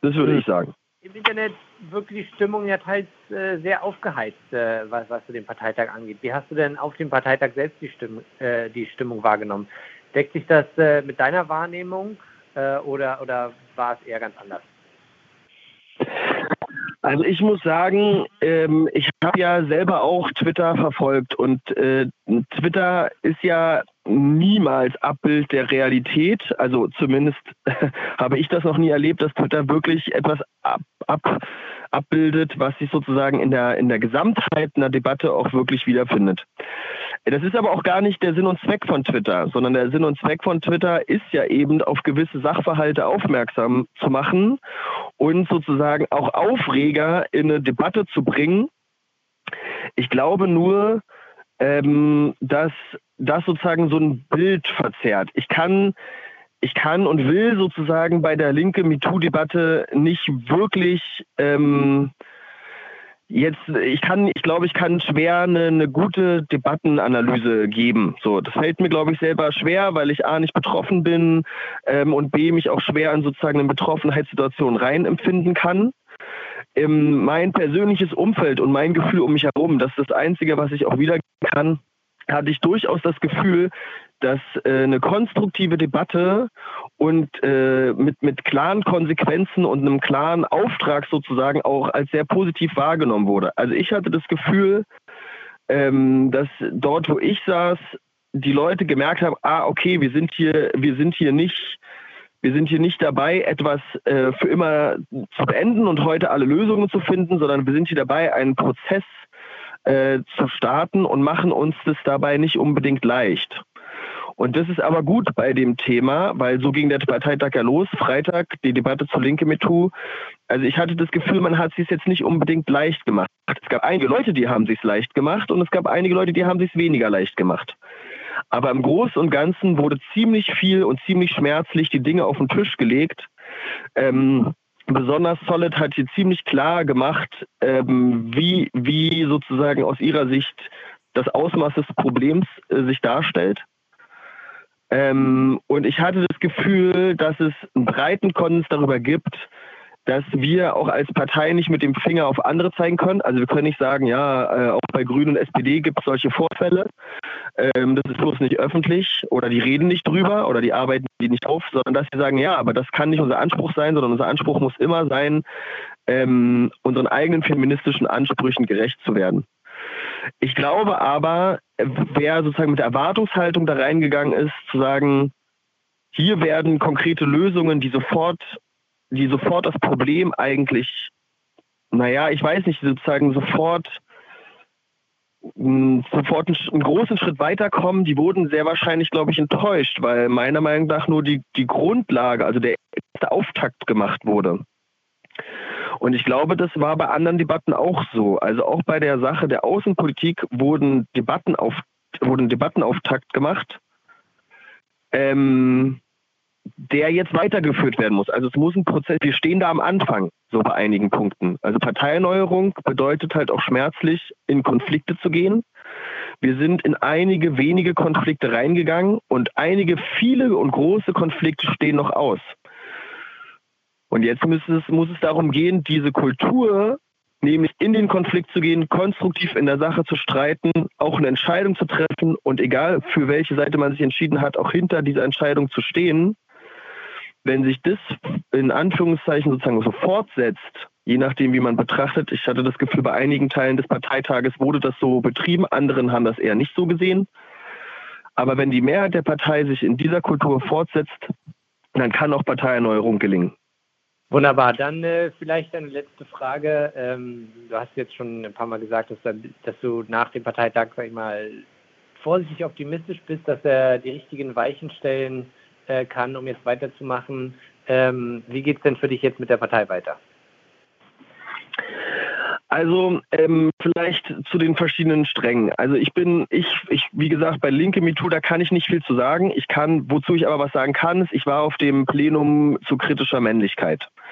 Das würde mhm. ich sagen im Internet wirklich die Stimmung ja teils äh, sehr aufgeheizt, äh, was, was den Parteitag angeht. Wie hast du denn auf dem Parteitag selbst die, Stimm äh, die Stimmung wahrgenommen? Deckt sich das äh, mit deiner Wahrnehmung äh, oder, oder war es eher ganz anders? Also ich muss sagen, ähm, ich habe ja selber auch Twitter verfolgt und äh, Twitter ist ja niemals Abbild der Realität. Also zumindest habe ich das noch nie erlebt, dass Twitter wirklich etwas ab, ab, abbildet, was sich sozusagen in der, in der Gesamtheit einer Debatte auch wirklich wiederfindet. Das ist aber auch gar nicht der Sinn und Zweck von Twitter, sondern der Sinn und Zweck von Twitter ist ja eben auf gewisse Sachverhalte aufmerksam zu machen und sozusagen auch Aufreger in eine Debatte zu bringen. Ich glaube nur, ähm, dass das sozusagen so ein Bild verzerrt. Ich kann, ich kann und will sozusagen bei der linke MeToo-Debatte nicht wirklich ähm, jetzt, ich kann, ich glaube, ich kann schwer eine, eine, gute Debattenanalyse geben. So, das fällt mir, glaube ich, selber schwer, weil ich A nicht betroffen bin ähm, und B mich auch schwer in sozusagen eine Betroffenheitssituation rein empfinden kann. Ähm, mein persönliches Umfeld und mein Gefühl um mich herum, das ist das Einzige, was ich auch wieder kann, hatte ich durchaus das Gefühl, dass äh, eine konstruktive Debatte und äh, mit, mit klaren Konsequenzen und einem klaren Auftrag sozusagen auch als sehr positiv wahrgenommen wurde. Also ich hatte das Gefühl, ähm, dass dort, wo ich saß, die Leute gemerkt haben, ah, okay, wir sind hier, wir sind hier nicht, wir sind hier nicht dabei, etwas äh, für immer zu beenden und heute alle Lösungen zu finden, sondern wir sind hier dabei, einen Prozess äh, zu starten und machen uns das dabei nicht unbedingt leicht. Und das ist aber gut bei dem Thema, weil so ging der Parteitag ja los, Freitag, die Debatte zur Linke MeToo. Also ich hatte das Gefühl, man hat es jetzt nicht unbedingt leicht gemacht. Es gab einige Leute, die haben es leicht gemacht und es gab einige Leute, die haben es weniger leicht gemacht. Aber im Großen und Ganzen wurde ziemlich viel und ziemlich schmerzlich die Dinge auf den Tisch gelegt. Ähm, besonders Solid hat hier ziemlich klar gemacht, ähm, wie, wie sozusagen aus ihrer Sicht das Ausmaß des Problems äh, sich darstellt. Ähm, und ich hatte das Gefühl, dass es einen breiten Konsens darüber gibt, dass wir auch als Partei nicht mit dem Finger auf andere zeigen können. Also wir können nicht sagen, ja, äh, auch bei Grünen und SPD gibt es solche Vorfälle. Ähm, das ist bloß nicht öffentlich oder die reden nicht drüber oder die arbeiten die nicht auf, sondern dass sie sagen, ja, aber das kann nicht unser Anspruch sein, sondern unser Anspruch muss immer sein, ähm, unseren eigenen feministischen Ansprüchen gerecht zu werden. Ich glaube aber, wer sozusagen mit der Erwartungshaltung da reingegangen ist, zu sagen, hier werden konkrete Lösungen, die sofort, die sofort das Problem eigentlich, naja, ich weiß nicht, sozusagen sofort sofort einen, einen, großen Schritt weiterkommen, die wurden sehr wahrscheinlich, glaube ich, enttäuscht, weil meiner Meinung nach nur die, die Grundlage, also der erste Auftakt gemacht wurde. Und ich glaube, das war bei anderen Debatten auch so. Also auch bei der Sache der Außenpolitik wurden Debatten auf, wurden Debattenauftakt gemacht, ähm, der jetzt weitergeführt werden muss. Also es muss ein Prozess, wir stehen da am Anfang, so bei einigen Punkten. Also Parteierneuerung bedeutet halt auch schmerzlich, in Konflikte zu gehen. Wir sind in einige wenige Konflikte reingegangen und einige viele und große Konflikte stehen noch aus. Und jetzt muss es, muss es darum gehen, diese Kultur, nämlich in den Konflikt zu gehen, konstruktiv in der Sache zu streiten, auch eine Entscheidung zu treffen und egal für welche Seite man sich entschieden hat, auch hinter dieser Entscheidung zu stehen. Wenn sich das in Anführungszeichen sozusagen so fortsetzt, je nachdem, wie man betrachtet. Ich hatte das Gefühl, bei einigen Teilen des Parteitages wurde das so betrieben, anderen haben das eher nicht so gesehen. Aber wenn die Mehrheit der Partei sich in dieser Kultur fortsetzt, dann kann auch Parteierneuerung gelingen. Wunderbar. Dann äh, vielleicht eine letzte Frage. Ähm, du hast jetzt schon ein paar Mal gesagt, dass, dass du nach dem Parteitag, sag ich mal, vorsichtig optimistisch bist, dass er die richtigen Weichen stellen äh, kann, um jetzt weiterzumachen. Ähm, wie geht es denn für dich jetzt mit der Partei weiter? Also ähm, vielleicht zu den verschiedenen Strängen. Also ich bin, ich, ich, wie gesagt, bei Linke MeToo, da kann ich nicht viel zu sagen. Ich kann, wozu ich aber was sagen kann, ist, ich war auf dem Plenum zu kritischer Männlichkeit.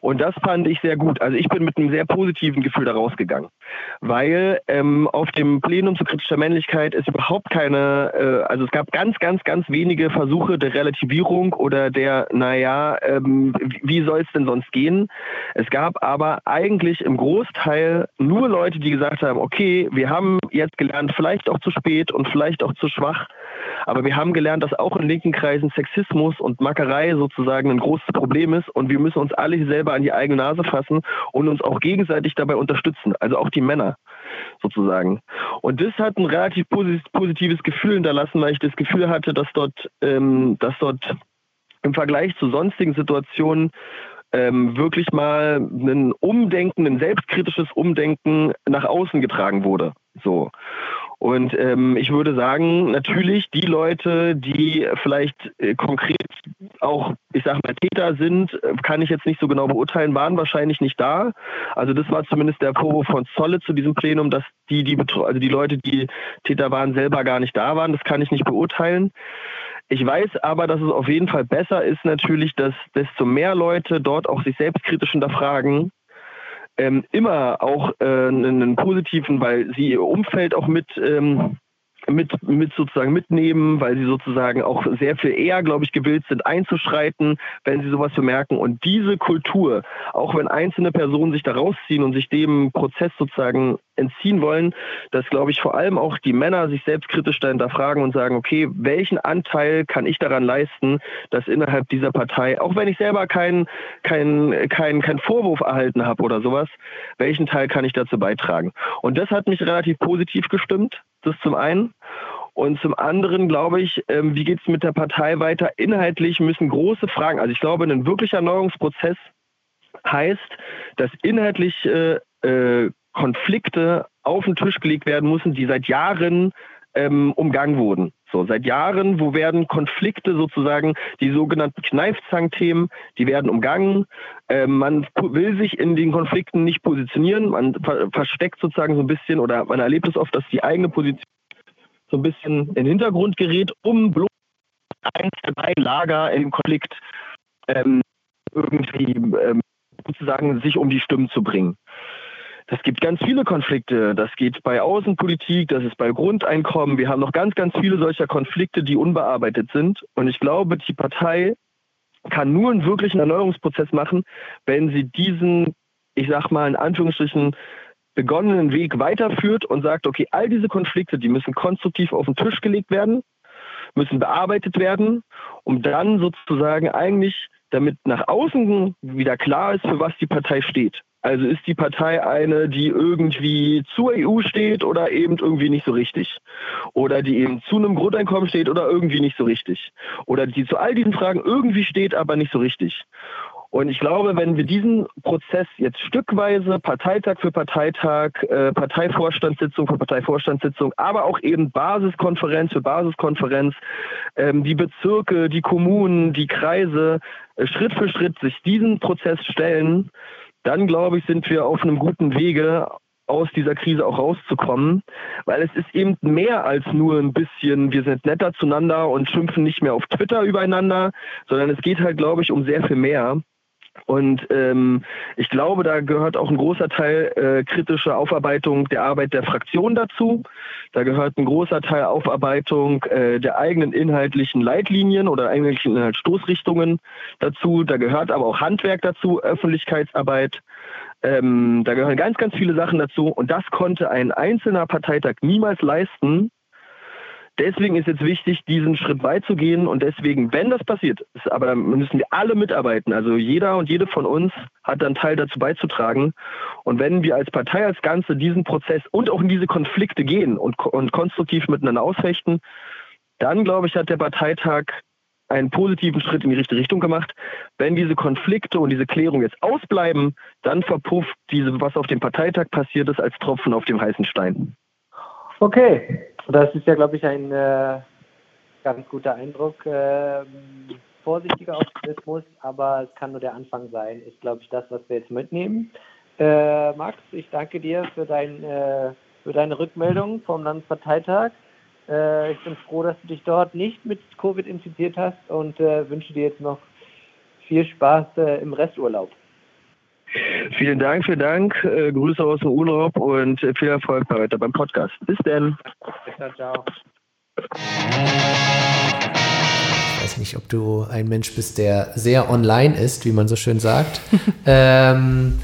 Und das fand ich sehr gut. Also ich bin mit einem sehr positiven Gefühl da rausgegangen, weil ähm, auf dem Plenum zu kritischer Männlichkeit ist überhaupt keine, äh, also es gab ganz, ganz, ganz wenige Versuche der Relativierung oder der, naja, ähm, wie soll es denn sonst gehen? Es gab aber eigentlich im Großteil nur Leute, die gesagt haben, okay, wir haben jetzt gelernt, vielleicht auch zu spät und vielleicht auch zu schwach, aber wir haben gelernt, dass auch in linken Kreisen Sexismus und Mackerei sozusagen ein großes Problem ist und wir müssen uns alle selber an die eigene Nase fassen und uns auch gegenseitig dabei unterstützen, also auch die Männer sozusagen. Und das hat ein relativ positives Gefühl hinterlassen, weil ich das Gefühl hatte, dass dort, ähm, dass dort im Vergleich zu sonstigen Situationen ähm, wirklich mal ein Umdenken, ein selbstkritisches Umdenken nach außen getragen wurde. So. Und ähm, ich würde sagen, natürlich die Leute, die vielleicht äh, konkret auch, ich sag mal, Täter sind, kann ich jetzt nicht so genau beurteilen, waren wahrscheinlich nicht da. Also das war zumindest der Vorwurf von Zolle zu diesem Plenum, dass die, die also die Leute, die Täter waren, selber gar nicht da waren. Das kann ich nicht beurteilen. Ich weiß aber, dass es auf jeden Fall besser ist natürlich, dass desto mehr Leute dort auch sich selbstkritisch hinterfragen, ähm, immer auch äh, einen positiven, weil sie ihr Umfeld auch mit ähm, mit, mit sozusagen mitnehmen, weil sie sozusagen auch sehr viel eher, glaube ich, gewillt sind einzuschreiten, wenn sie sowas bemerken. Und diese Kultur, auch wenn einzelne Personen sich da rausziehen und sich dem Prozess sozusagen entziehen wollen, dass, glaube ich, vor allem auch die Männer sich selbstkritisch da hinterfragen und sagen, okay, welchen Anteil kann ich daran leisten, dass innerhalb dieser Partei, auch wenn ich selber keinen kein, kein, kein Vorwurf erhalten habe oder sowas, welchen Teil kann ich dazu beitragen? Und das hat mich relativ positiv gestimmt, das zum einen. Und zum anderen glaube ich, ähm, wie geht es mit der Partei weiter? Inhaltlich müssen große Fragen, also ich glaube, ein wirklicher Erneuerungsprozess heißt, dass inhaltlich äh, äh, Konflikte auf den Tisch gelegt werden müssen, die seit Jahren ähm, umgangen wurden. So, seit Jahren, wo werden Konflikte sozusagen, die sogenannten Kneifzangenthemen, die werden umgangen. Ähm, man will sich in den Konflikten nicht positionieren. Man ver versteckt sozusagen so ein bisschen oder man erlebt es oft, dass die eigene Position so ein bisschen in den Hintergrund gerät, um bloß eins der beiden Lager im Konflikt ähm, irgendwie ähm, sozusagen sich um die Stimmen zu bringen. Das gibt ganz viele Konflikte. Das geht bei Außenpolitik, das ist bei Grundeinkommen. Wir haben noch ganz, ganz viele solcher Konflikte, die unbearbeitet sind. Und ich glaube, die Partei kann nur einen wirklichen Erneuerungsprozess machen, wenn sie diesen, ich sag mal in Anführungsstrichen, begonnenen Weg weiterführt und sagt, okay, all diese Konflikte, die müssen konstruktiv auf den Tisch gelegt werden, müssen bearbeitet werden, um dann sozusagen eigentlich, damit nach außen wieder klar ist, für was die Partei steht. Also ist die Partei eine, die irgendwie zur EU steht oder eben irgendwie nicht so richtig? Oder die eben zu einem Grundeinkommen steht oder irgendwie nicht so richtig? Oder die zu all diesen Fragen irgendwie steht, aber nicht so richtig? Und ich glaube, wenn wir diesen Prozess jetzt stückweise, Parteitag für Parteitag, äh, Parteivorstandssitzung für Parteivorstandssitzung, aber auch eben Basiskonferenz für Basiskonferenz, ähm, die Bezirke, die Kommunen, die Kreise äh, Schritt für Schritt sich diesen Prozess stellen, dann glaube ich, sind wir auf einem guten Wege, aus dieser Krise auch rauszukommen, weil es ist eben mehr als nur ein bisschen, wir sind netter zueinander und schimpfen nicht mehr auf Twitter übereinander, sondern es geht halt, glaube ich, um sehr viel mehr. Und ähm, ich glaube, da gehört auch ein großer Teil äh, kritische Aufarbeitung der Arbeit der Fraktion dazu. Da gehört ein großer Teil Aufarbeitung äh, der eigenen inhaltlichen Leitlinien oder eigentlichen Inhaltsstoßrichtungen dazu. Da gehört aber auch Handwerk dazu, Öffentlichkeitsarbeit. Ähm, da gehören ganz, ganz viele Sachen dazu. Und das konnte ein einzelner Parteitag niemals leisten, deswegen ist jetzt wichtig, diesen Schritt beizugehen und deswegen, wenn das passiert, ist, aber müssen wir alle mitarbeiten. Also jeder und jede von uns hat dann Teil dazu beizutragen. Und wenn wir als Partei als Ganze diesen Prozess und auch in diese Konflikte gehen und, und konstruktiv miteinander ausfechten, dann glaube ich, hat der Parteitag einen positiven Schritt in die richtige Richtung gemacht. Wenn diese Konflikte und diese Klärung jetzt ausbleiben, dann verpufft diese, was auf dem Parteitag passiert ist, als Tropfen auf dem heißen Stein. Okay, das ist ja, glaube ich, ein äh, ganz guter Eindruck. Ähm, vorsichtiger Optimismus, aber es kann nur der Anfang sein, ist, glaube ich, das, was wir jetzt mitnehmen. Äh, Max, ich danke dir für, dein, äh, für deine Rückmeldung vom Landesparteitag. Äh, ich bin froh, dass du dich dort nicht mit Covid infiziert hast und äh, wünsche dir jetzt noch viel Spaß äh, im Resturlaub. Vielen Dank, vielen Dank. Äh, Grüße aus dem Urlaub und viel Erfolg weiter beim Podcast. Bis dann. Bis dann, ciao. Ich weiß nicht, ob du ein Mensch bist, der sehr online ist, wie man so schön sagt. ähm,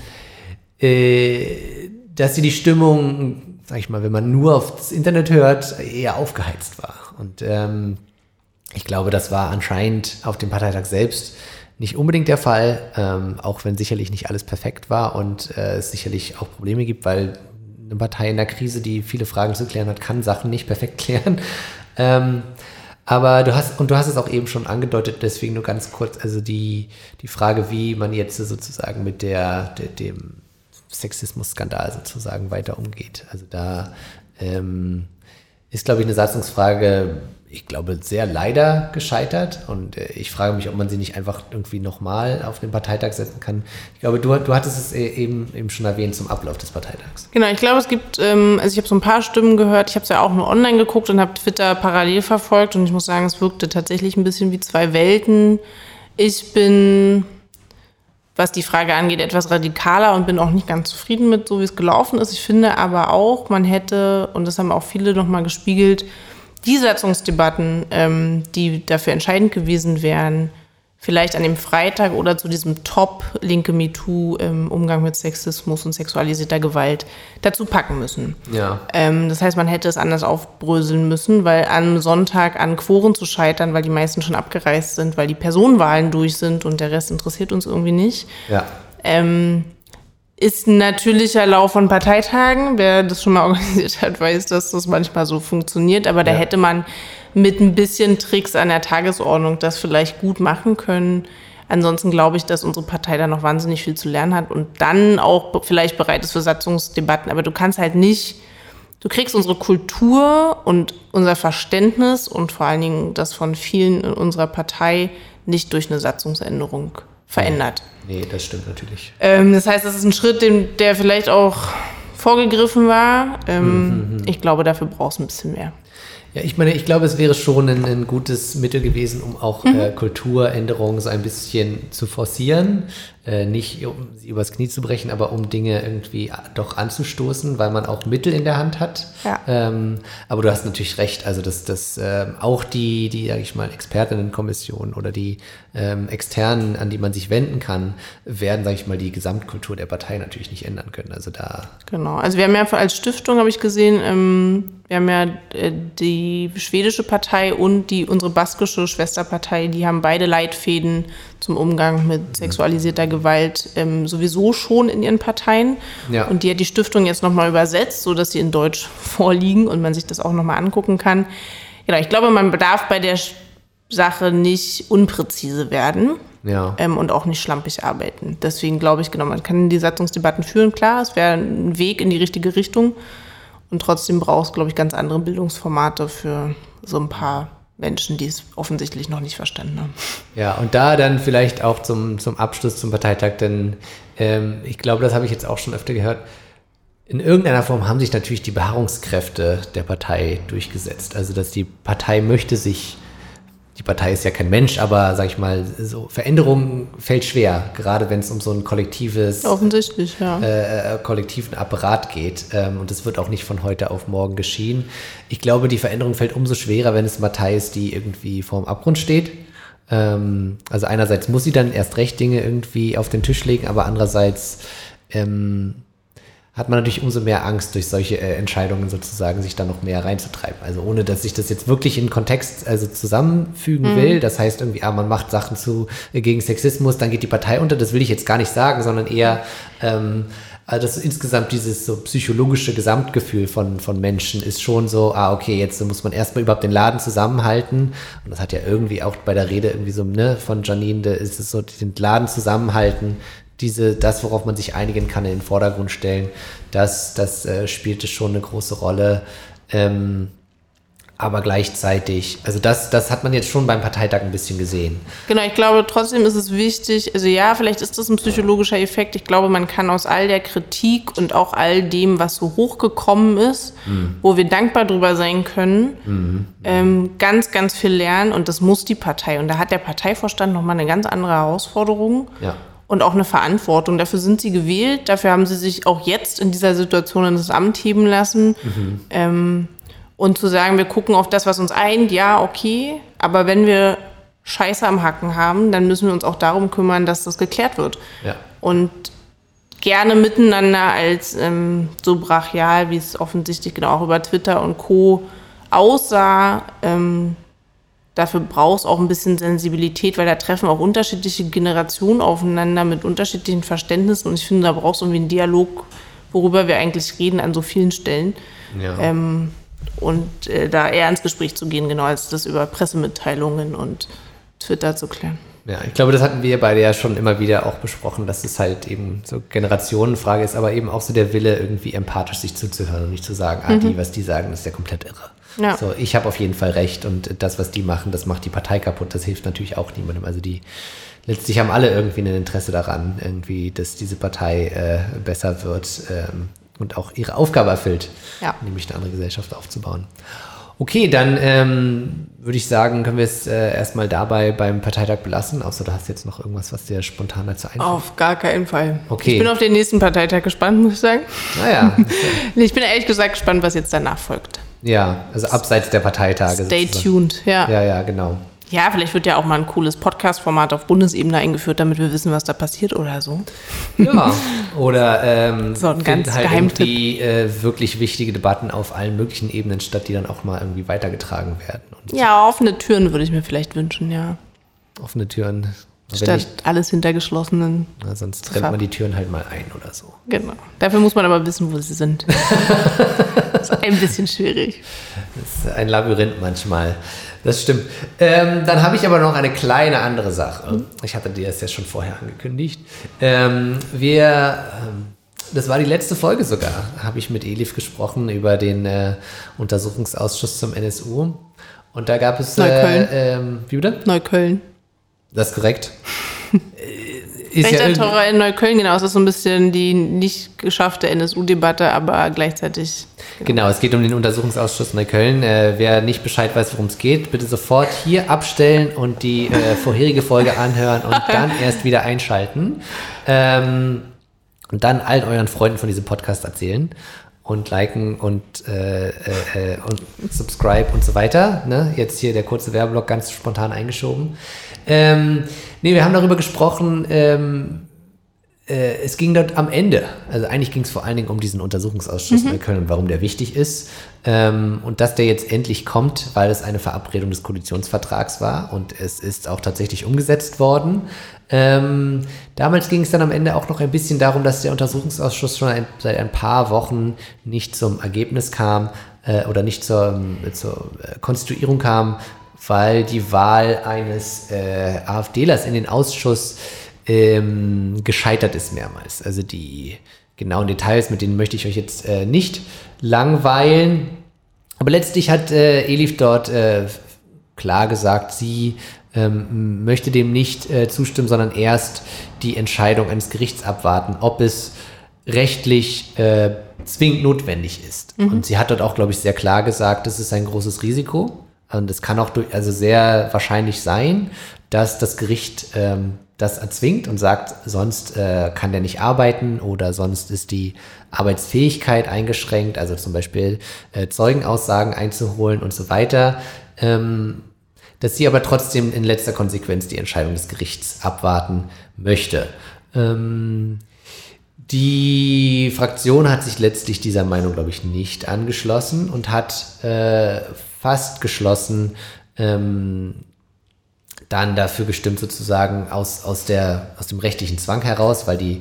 äh, dass sie die Stimmung, sag ich mal, wenn man nur aufs Internet hört, eher aufgeheizt war. Und ähm, ich glaube, das war anscheinend auf dem Parteitag selbst nicht unbedingt der Fall, ähm, auch wenn sicherlich nicht alles perfekt war und äh, es sicherlich auch Probleme gibt, weil eine Partei in der Krise, die viele Fragen zu klären hat, kann Sachen nicht perfekt klären. Ähm, aber du hast, und du hast es auch eben schon angedeutet, deswegen nur ganz kurz, also die, die Frage, wie man jetzt sozusagen mit der, der dem Sexismus-Skandal sozusagen weiter umgeht. Also da ähm, ist, glaube ich, eine Satzungsfrage, ich glaube, sehr leider gescheitert. Und äh, ich frage mich, ob man sie nicht einfach irgendwie nochmal auf den Parteitag setzen kann. Ich glaube, du, du hattest es e-, eben, eben schon erwähnt zum Ablauf des Parteitags. Genau, ich glaube, es gibt, ähm, also ich habe so ein paar Stimmen gehört. Ich habe es ja auch nur online geguckt und habe Twitter parallel verfolgt. Und ich muss sagen, es wirkte tatsächlich ein bisschen wie zwei Welten. Ich bin was die Frage angeht, etwas radikaler und bin auch nicht ganz zufrieden mit, so wie es gelaufen ist. Ich finde aber auch, man hätte, und das haben auch viele nochmal gespiegelt, die Satzungsdebatten, ähm, die dafür entscheidend gewesen wären, vielleicht an dem Freitag oder zu diesem Top linke MeToo im Umgang mit Sexismus und sexualisierter Gewalt dazu packen müssen. Ja. Ähm, das heißt, man hätte es anders aufbröseln müssen, weil am Sonntag an Quoren zu scheitern, weil die meisten schon abgereist sind, weil die Personenwahlen durch sind und der Rest interessiert uns irgendwie nicht. Ja. Ähm, ist ein natürlicher Lauf von Parteitagen. Wer das schon mal organisiert hat, weiß, dass das manchmal so funktioniert. Aber da ja. hätte man mit ein bisschen Tricks an der Tagesordnung das vielleicht gut machen können. Ansonsten glaube ich, dass unsere Partei da noch wahnsinnig viel zu lernen hat und dann auch vielleicht bereit ist für Satzungsdebatten. Aber du kannst halt nicht, du kriegst unsere Kultur und unser Verständnis und vor allen Dingen das von vielen in unserer Partei nicht durch eine Satzungsänderung verändert. Nee, das stimmt natürlich. Ähm, das heißt, das ist ein Schritt, den, der vielleicht auch vorgegriffen war. Ähm, mhm, mhm, mhm. ich glaube, dafür brauchst du ein bisschen mehr. Ja, ich meine, ich glaube, es wäre schon ein, ein gutes Mittel gewesen, um auch mhm. äh, Kulturänderungen so ein bisschen zu forcieren. Äh, nicht um sie übers Knie zu brechen, aber um Dinge irgendwie doch anzustoßen, weil man auch Mittel in der Hand hat. Ja. Ähm, aber du hast natürlich recht, also dass das äh, auch die, die, sag ich mal, Expertinnenkommission oder die ähm, Externen, an die man sich wenden kann, werden, sag ich mal, die Gesamtkultur der Partei natürlich nicht ändern können. Also da. Genau. Also wir haben ja als Stiftung, habe ich gesehen, ähm, wir haben ja äh, die schwedische Partei und die unsere baskische Schwesterpartei, die haben beide Leitfäden zum Umgang mit sexualisierter Gewalt ähm, sowieso schon in ihren Parteien. Ja. Und die hat die Stiftung jetzt nochmal übersetzt, sodass sie in Deutsch vorliegen und man sich das auch nochmal angucken kann. Genau, ich glaube, man bedarf bei der Sache nicht unpräzise werden ja. ähm, und auch nicht schlampig arbeiten. Deswegen glaube ich, genau, man kann die Satzungsdebatten führen, klar, es wäre ein Weg in die richtige Richtung. Und trotzdem braucht es, glaube ich, ganz andere Bildungsformate für so ein paar Menschen, die es offensichtlich noch nicht verstanden haben. Ja, und da dann vielleicht auch zum, zum Abschluss zum Parteitag, denn ähm, ich glaube, das habe ich jetzt auch schon öfter gehört. In irgendeiner Form haben sich natürlich die Beharrungskräfte der Partei durchgesetzt. Also, dass die Partei möchte sich die Partei ist ja kein Mensch, aber sag ich mal, so Veränderung fällt schwer, gerade wenn es um so ein kollektives, offensichtlich, ja, äh, äh, kollektiven Apparat geht. Ähm, und es wird auch nicht von heute auf morgen geschehen. Ich glaube, die Veränderung fällt umso schwerer, wenn es eine Partei ist, die irgendwie vorm Abgrund steht. Ähm, also einerseits muss sie dann erst recht Dinge irgendwie auf den Tisch legen, aber andererseits ähm, hat man natürlich umso mehr Angst, durch solche äh, Entscheidungen sozusagen sich da noch mehr reinzutreiben. Also ohne, dass ich das jetzt wirklich in Kontext also zusammenfügen mhm. will. Das heißt irgendwie, ah, man macht Sachen zu äh, gegen Sexismus, dann geht die Partei unter. Das will ich jetzt gar nicht sagen, sondern eher ähm, also das insgesamt dieses so psychologische Gesamtgefühl von, von Menschen ist schon so, ah, okay, jetzt muss man erstmal überhaupt den Laden zusammenhalten. Und das hat ja irgendwie auch bei der Rede irgendwie so, ne, von Janine, da ist es so, den Laden zusammenhalten, diese, das, worauf man sich einigen kann, in den Vordergrund stellen, das, das äh, spielte schon eine große Rolle. Ähm, aber gleichzeitig, also das, das hat man jetzt schon beim Parteitag ein bisschen gesehen. Genau, ich glaube, trotzdem ist es wichtig, also ja, vielleicht ist das ein psychologischer Effekt. Ich glaube, man kann aus all der Kritik und auch all dem, was so hochgekommen ist, mhm. wo wir dankbar drüber sein können, mhm. ähm, ganz, ganz viel lernen und das muss die Partei. Und da hat der Parteivorstand nochmal eine ganz andere Herausforderung. Ja und auch eine Verantwortung. Dafür sind sie gewählt, dafür haben sie sich auch jetzt in dieser Situation in das Amt heben lassen. Mhm. Ähm, und zu sagen, wir gucken auf das, was uns eint, ja, okay, aber wenn wir Scheiße am Hacken haben, dann müssen wir uns auch darum kümmern, dass das geklärt wird. Ja. Und gerne miteinander als ähm, so brachial, wie es offensichtlich genau auch über Twitter und Co. aussah, ähm, Dafür braucht es auch ein bisschen Sensibilität, weil da treffen auch unterschiedliche Generationen aufeinander mit unterschiedlichen Verständnissen. Und ich finde, da braucht es irgendwie einen Dialog, worüber wir eigentlich reden an so vielen Stellen. Ja. Ähm, und äh, da eher ins Gespräch zu gehen, genau, als das über Pressemitteilungen und Twitter zu klären. Ja, ich glaube, das hatten wir beide ja schon immer wieder auch besprochen, dass es halt eben so Generationenfrage ist, aber eben auch so der Wille, irgendwie empathisch sich zuzuhören und nicht zu sagen, ah, die, mhm. was die sagen, ist ja komplett irre. Ja. So, ich habe auf jeden Fall recht und das, was die machen, das macht die Partei kaputt. Das hilft natürlich auch niemandem. Also die letztlich haben alle irgendwie ein Interesse daran, irgendwie, dass diese Partei äh, besser wird ähm, und auch ihre Aufgabe erfüllt, ja. nämlich eine andere Gesellschaft aufzubauen. Okay, dann ähm, würde ich sagen, können wir es äh, erstmal dabei beim Parteitag belassen. Außer du hast jetzt noch irgendwas, was dir spontan dazu einfällt. Auf gar keinen Fall. Okay. Ich bin auf den nächsten Parteitag gespannt, muss ich sagen. Naja. ich bin ehrlich gesagt gespannt, was jetzt danach folgt. Ja, also abseits der Parteitage. Stay sozusagen. tuned, ja. Ja, ja, genau. Ja, vielleicht wird ja auch mal ein cooles Podcast-Format auf Bundesebene eingeführt, damit wir wissen, was da passiert oder so. Ja, oder ähm, so ein ganz halt irgendwie äh, wirklich wichtige Debatten auf allen möglichen Ebenen statt, die dann auch mal irgendwie weitergetragen werden. Ja, offene Türen würde ich mir vielleicht wünschen, ja. Offene Türen. Statt nicht, alles hinter geschlossenen. Na, sonst trennt man die Türen halt mal ein oder so. Genau. Dafür muss man aber wissen, wo sie sind. das ist ein bisschen schwierig. Das ist ein Labyrinth manchmal. Das stimmt. Ähm, dann habe ich aber noch eine kleine andere Sache. Ich hatte dir das ja schon vorher angekündigt. Ähm, wir, ähm, das war die letzte Folge sogar, habe ich mit Elif gesprochen über den äh, Untersuchungsausschuss zum NSU. Und da gab es. Neukölln. Äh, ähm, wie bitte? Neukölln. Das ist korrekt. ist ja in Neukölln, genau. Es ist so ein bisschen die nicht geschaffte NSU-Debatte, aber gleichzeitig. Genau. genau. es geht um den Untersuchungsausschuss Neukölln. Äh, wer nicht Bescheid weiß, worum es geht, bitte sofort hier abstellen und die äh, vorherige Folge anhören und dann erst wieder einschalten. Ähm, und dann allen euren Freunden von diesem Podcast erzählen und liken und, äh, äh, äh, und subscribe und so weiter. Ne? Jetzt hier der kurze Werbeblock ganz spontan eingeschoben. Ähm, nee, wir haben darüber gesprochen, ähm, äh, es ging dort am Ende, also eigentlich ging es vor allen Dingen um diesen Untersuchungsausschuss mhm. in Köln und warum der wichtig ist. Ähm, und dass der jetzt endlich kommt, weil es eine Verabredung des Koalitionsvertrags war und es ist auch tatsächlich umgesetzt worden. Ähm, damals ging es dann am Ende auch noch ein bisschen darum, dass der Untersuchungsausschuss schon ein, seit ein paar Wochen nicht zum Ergebnis kam äh, oder nicht zur, zur äh, Konstituierung kam, weil die Wahl eines äh, AfDlers in den Ausschuss ähm, gescheitert ist mehrmals. Also die genauen Details, mit denen möchte ich euch jetzt äh, nicht langweilen. Aber letztlich hat äh, Elif dort äh, klar gesagt, sie ähm, möchte dem nicht äh, zustimmen, sondern erst die Entscheidung eines Gerichts abwarten, ob es rechtlich äh, zwingend notwendig ist. Mhm. Und sie hat dort auch, glaube ich, sehr klar gesagt, das ist ein großes Risiko. Und es kann auch durch, also sehr wahrscheinlich sein, dass das Gericht ähm, das erzwingt und sagt, sonst äh, kann der nicht arbeiten oder sonst ist die Arbeitsfähigkeit eingeschränkt, also zum Beispiel äh, Zeugenaussagen einzuholen und so weiter. Ähm, dass sie aber trotzdem in letzter Konsequenz die Entscheidung des Gerichts abwarten möchte. Ähm, Die Fraktion hat sich letztlich dieser Meinung, glaube ich, nicht angeschlossen und hat äh, fast geschlossen ähm, dann dafür gestimmt, sozusagen aus, aus, der, aus dem rechtlichen Zwang heraus, weil die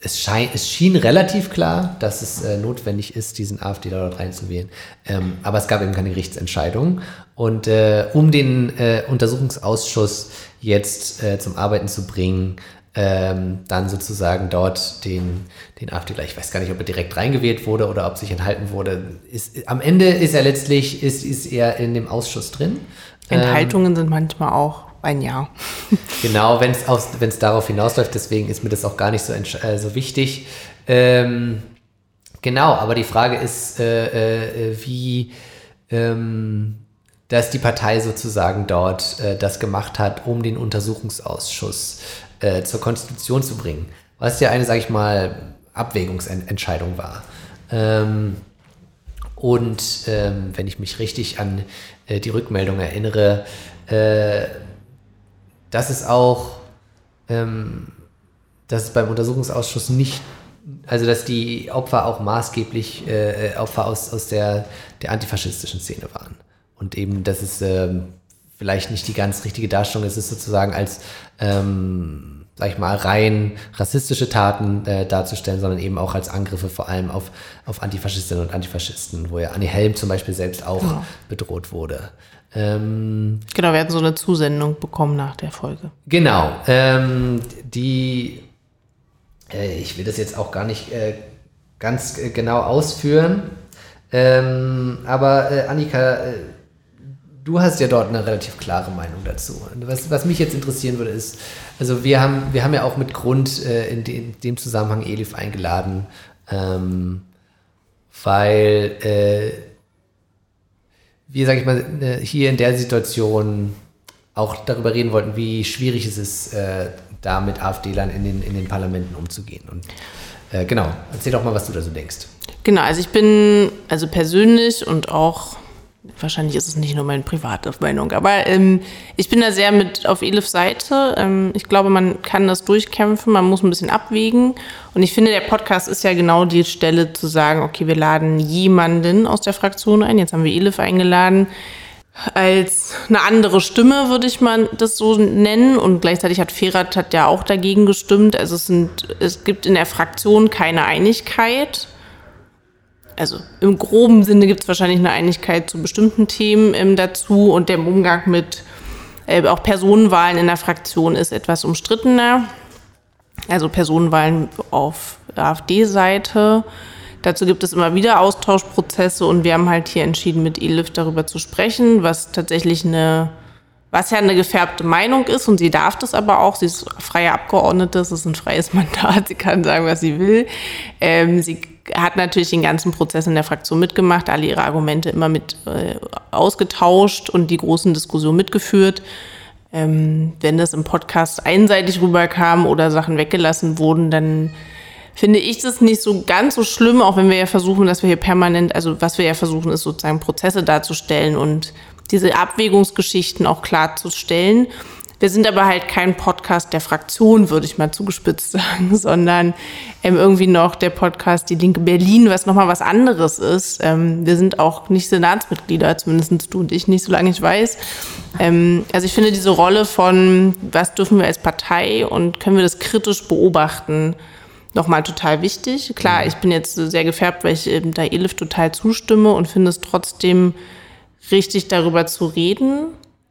es, schein, es schien relativ klar, dass es äh, notwendig ist, diesen AfD dort reinzuwählen. Ähm, aber es gab eben keine Gerichtsentscheidung. Und äh, um den äh, Untersuchungsausschuss jetzt äh, zum Arbeiten zu bringen, ähm, dann sozusagen dort den, den AfD, ich weiß gar nicht, ob er direkt reingewählt wurde oder ob sich enthalten wurde. Ist, am Ende ist er letztlich, ist, ist er in dem Ausschuss drin. Enthaltungen ähm, sind manchmal auch ein Jahr. genau, wenn es darauf hinausläuft, deswegen ist mir das auch gar nicht so, äh, so wichtig. Ähm, genau, aber die Frage ist, äh, äh, wie ähm, dass die Partei sozusagen dort äh, das gemacht hat, um den Untersuchungsausschuss äh, zur Konstitution zu bringen. Was ja eine, sage ich mal, Abwägungsentscheidung war. Ähm, und ähm, wenn ich mich richtig an äh, die Rückmeldung erinnere, äh, dass es auch, ähm, dass es beim Untersuchungsausschuss nicht, also dass die Opfer auch maßgeblich äh, Opfer aus, aus der, der antifaschistischen Szene waren. Und eben, dass es ähm, vielleicht nicht die ganz richtige Darstellung ist, es sozusagen als, ähm, sag ich mal, rein rassistische Taten äh, darzustellen, sondern eben auch als Angriffe vor allem auf, auf Antifaschistinnen und Antifaschisten, wo ja Annie Helm zum Beispiel selbst auch ja. bedroht wurde. Ähm, genau, wir hatten so eine Zusendung bekommen nach der Folge. Genau. Ähm, die, äh, ich will das jetzt auch gar nicht äh, ganz äh, genau ausführen, ähm, aber äh, Annika, äh, du hast ja dort eine relativ klare Meinung dazu. Was, was mich jetzt interessieren würde, ist, also wir haben, wir haben ja auch mit Grund äh, in, de, in, dem Zusammenhang Elif eingeladen, ähm, weil wir, sag ich mal, äh, hier in der Situation auch darüber reden wollten, wie schwierig es ist, äh, da mit AfD-Lern in den, in den Parlamenten umzugehen. Und äh, genau, erzähl doch mal, was du da so denkst. Genau, also ich bin also persönlich und auch wahrscheinlich ist es nicht nur meine private Meinung, aber ähm, ich bin da sehr mit auf Elifs Seite. Ähm, ich glaube, man kann das durchkämpfen, man muss ein bisschen abwägen. Und ich finde, der Podcast ist ja genau die Stelle zu sagen, okay, wir laden jemanden aus der Fraktion ein. Jetzt haben wir Elif eingeladen als eine andere Stimme, würde ich mal das so nennen. Und gleichzeitig hat Ferat hat ja auch dagegen gestimmt. Also es, sind, es gibt in der Fraktion keine Einigkeit also im groben Sinne gibt es wahrscheinlich eine Einigkeit zu bestimmten Themen ähm, dazu und der Umgang mit äh, auch Personenwahlen in der Fraktion ist etwas umstrittener. Also Personenwahlen auf AfD-Seite. Dazu gibt es immer wieder Austauschprozesse und wir haben halt hier entschieden, mit Elif darüber zu sprechen, was tatsächlich eine, was ja eine gefärbte Meinung ist und sie darf das aber auch. Sie ist freie Abgeordnete, es ist ein freies Mandat, sie kann sagen, was sie will. Ähm, sie hat natürlich den ganzen Prozess in der Fraktion mitgemacht, alle ihre Argumente immer mit äh, ausgetauscht und die großen Diskussionen mitgeführt. Ähm, wenn das im Podcast einseitig rüberkam oder Sachen weggelassen wurden, dann finde ich das nicht so ganz so schlimm, auch wenn wir ja versuchen, dass wir hier permanent, also was wir ja versuchen, ist sozusagen Prozesse darzustellen und diese Abwägungsgeschichten auch klarzustellen. Wir sind aber halt kein Podcast der Fraktion, würde ich mal zugespitzt sagen, sondern ähm, irgendwie noch der Podcast Die Linke Berlin, was nochmal was anderes ist. Ähm, wir sind auch nicht Senatsmitglieder, zumindest du und ich nicht, solange ich weiß. Ähm, also ich finde diese Rolle von, was dürfen wir als Partei und können wir das kritisch beobachten, nochmal total wichtig. Klar, ich bin jetzt sehr gefärbt, weil ich eben da Elif total zustimme und finde es trotzdem richtig, darüber zu reden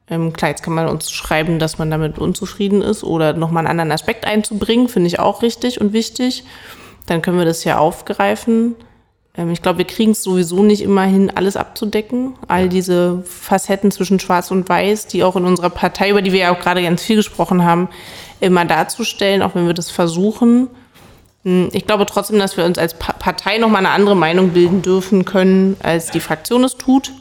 ähm, klar, jetzt kann man uns schreiben, dass man damit unzufrieden ist oder nochmal einen anderen Aspekt einzubringen, finde ich auch richtig und wichtig. Dann können wir das ja aufgreifen. Ähm, ich glaube, wir kriegen es sowieso nicht immer hin, alles abzudecken. All diese Facetten zwischen Schwarz und Weiß, die auch in unserer Partei, über die wir ja auch gerade ganz viel gesprochen haben, immer darzustellen, auch wenn wir das versuchen. Hm, ich glaube trotzdem, dass wir uns als Partei nochmal eine andere Meinung bilden dürfen können, als die Fraktion es tut.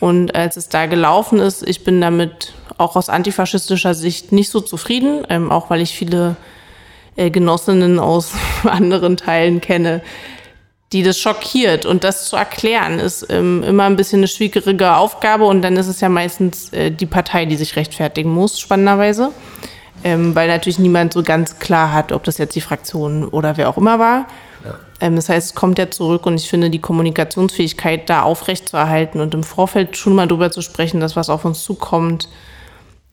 Und als es da gelaufen ist, ich bin damit auch aus antifaschistischer Sicht nicht so zufrieden, ähm, auch weil ich viele äh, Genossinnen aus anderen Teilen kenne, die das schockiert. Und das zu erklären, ist ähm, immer ein bisschen eine schwierige Aufgabe. Und dann ist es ja meistens äh, die Partei, die sich rechtfertigen muss, spannenderweise. ähm, weil natürlich niemand so ganz klar hat, ob das jetzt die Fraktion oder wer auch immer war. Ähm, das heißt, es kommt ja zurück und ich finde, die Kommunikationsfähigkeit da aufrechtzuerhalten und im Vorfeld schon mal drüber zu sprechen, dass was auf uns zukommt,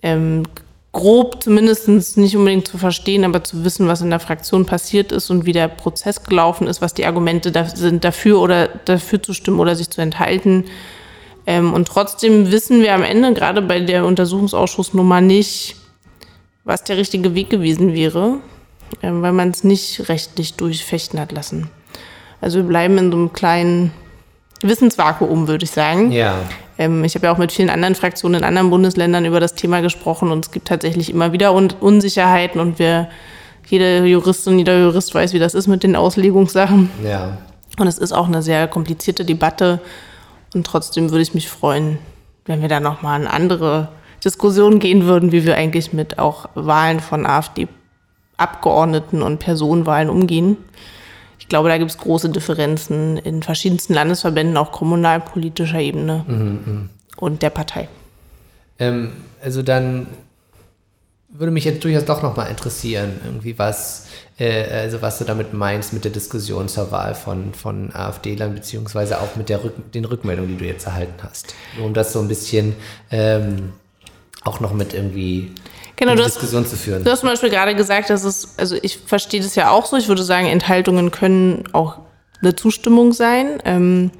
ähm, grob zumindest nicht unbedingt zu verstehen, aber zu wissen, was in der Fraktion passiert ist und wie der Prozess gelaufen ist, was die Argumente da sind, dafür oder dafür zu stimmen oder sich zu enthalten. Ähm, und trotzdem wissen wir am Ende, gerade bei der Untersuchungsausschussnummer, nicht, was der richtige Weg gewesen wäre, weil man es nicht rechtlich durchfechten hat lassen. Also wir bleiben in so einem kleinen Wissensvakuum, würde ich sagen. Ja. Ähm, ich habe ja auch mit vielen anderen Fraktionen in anderen Bundesländern über das Thema gesprochen und es gibt tatsächlich immer wieder Un Unsicherheiten und wir, jede Juristin, jeder Jurist weiß, wie das ist mit den Auslegungssachen. Ja. Und es ist auch eine sehr komplizierte Debatte und trotzdem würde ich mich freuen, wenn wir da nochmal eine andere Diskussion gehen würden, wie wir eigentlich mit auch Wahlen von AfD-Abgeordneten und Personenwahlen umgehen. Ich glaube, da gibt es große Differenzen in verschiedensten Landesverbänden, auch kommunalpolitischer Ebene mhm, und der Partei. Ähm, also dann würde mich jetzt durchaus doch nochmal interessieren, irgendwie was, äh, also was du damit meinst mit der Diskussion zur Wahl von, von AfD-Lern, beziehungsweise auch mit der Rück den Rückmeldungen, die du jetzt erhalten hast. Um das so ein bisschen ähm, auch noch mit irgendwie genau, in die Diskussion zu führen. Du hast zum Beispiel gerade gesagt, dass es, also ich verstehe das ja auch so, ich würde sagen, Enthaltungen können auch eine Zustimmung sein. Ähm,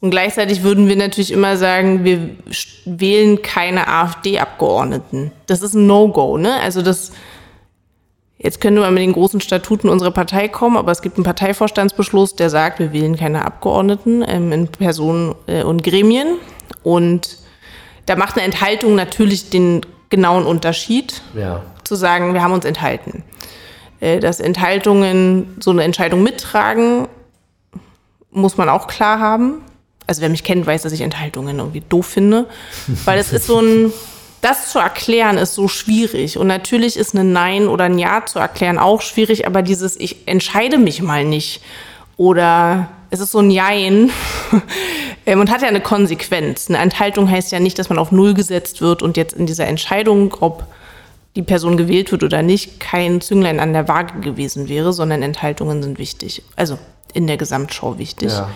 und gleichzeitig würden wir natürlich immer sagen, wir wählen keine AfD-Abgeordneten. Das ist ein No-Go, ne? Also das, jetzt können wir mit den großen Statuten unserer Partei kommen, aber es gibt einen Parteivorstandsbeschluss, der sagt, wir wählen keine Abgeordneten ähm, in Personen äh, und Gremien. Und da macht eine Enthaltung natürlich den genauen Unterschied, ja. zu sagen, wir haben uns enthalten. Äh, dass Enthaltungen so eine Entscheidung mittragen, muss man auch klar haben. Also wer mich kennt, weiß, dass ich Enthaltungen irgendwie doof finde, weil es ist so ein, das zu erklären ist so schwierig. Und natürlich ist ein Nein oder ein Ja zu erklären auch schwierig, aber dieses Ich entscheide mich mal nicht oder es ist so ein Jein ähm, und hat ja eine Konsequenz. Eine Enthaltung heißt ja nicht, dass man auf Null gesetzt wird und jetzt in dieser Entscheidung, ob die Person gewählt wird oder nicht, kein Zünglein an der Waage gewesen wäre, sondern Enthaltungen sind wichtig. Also in der Gesamtschau wichtig. Ja.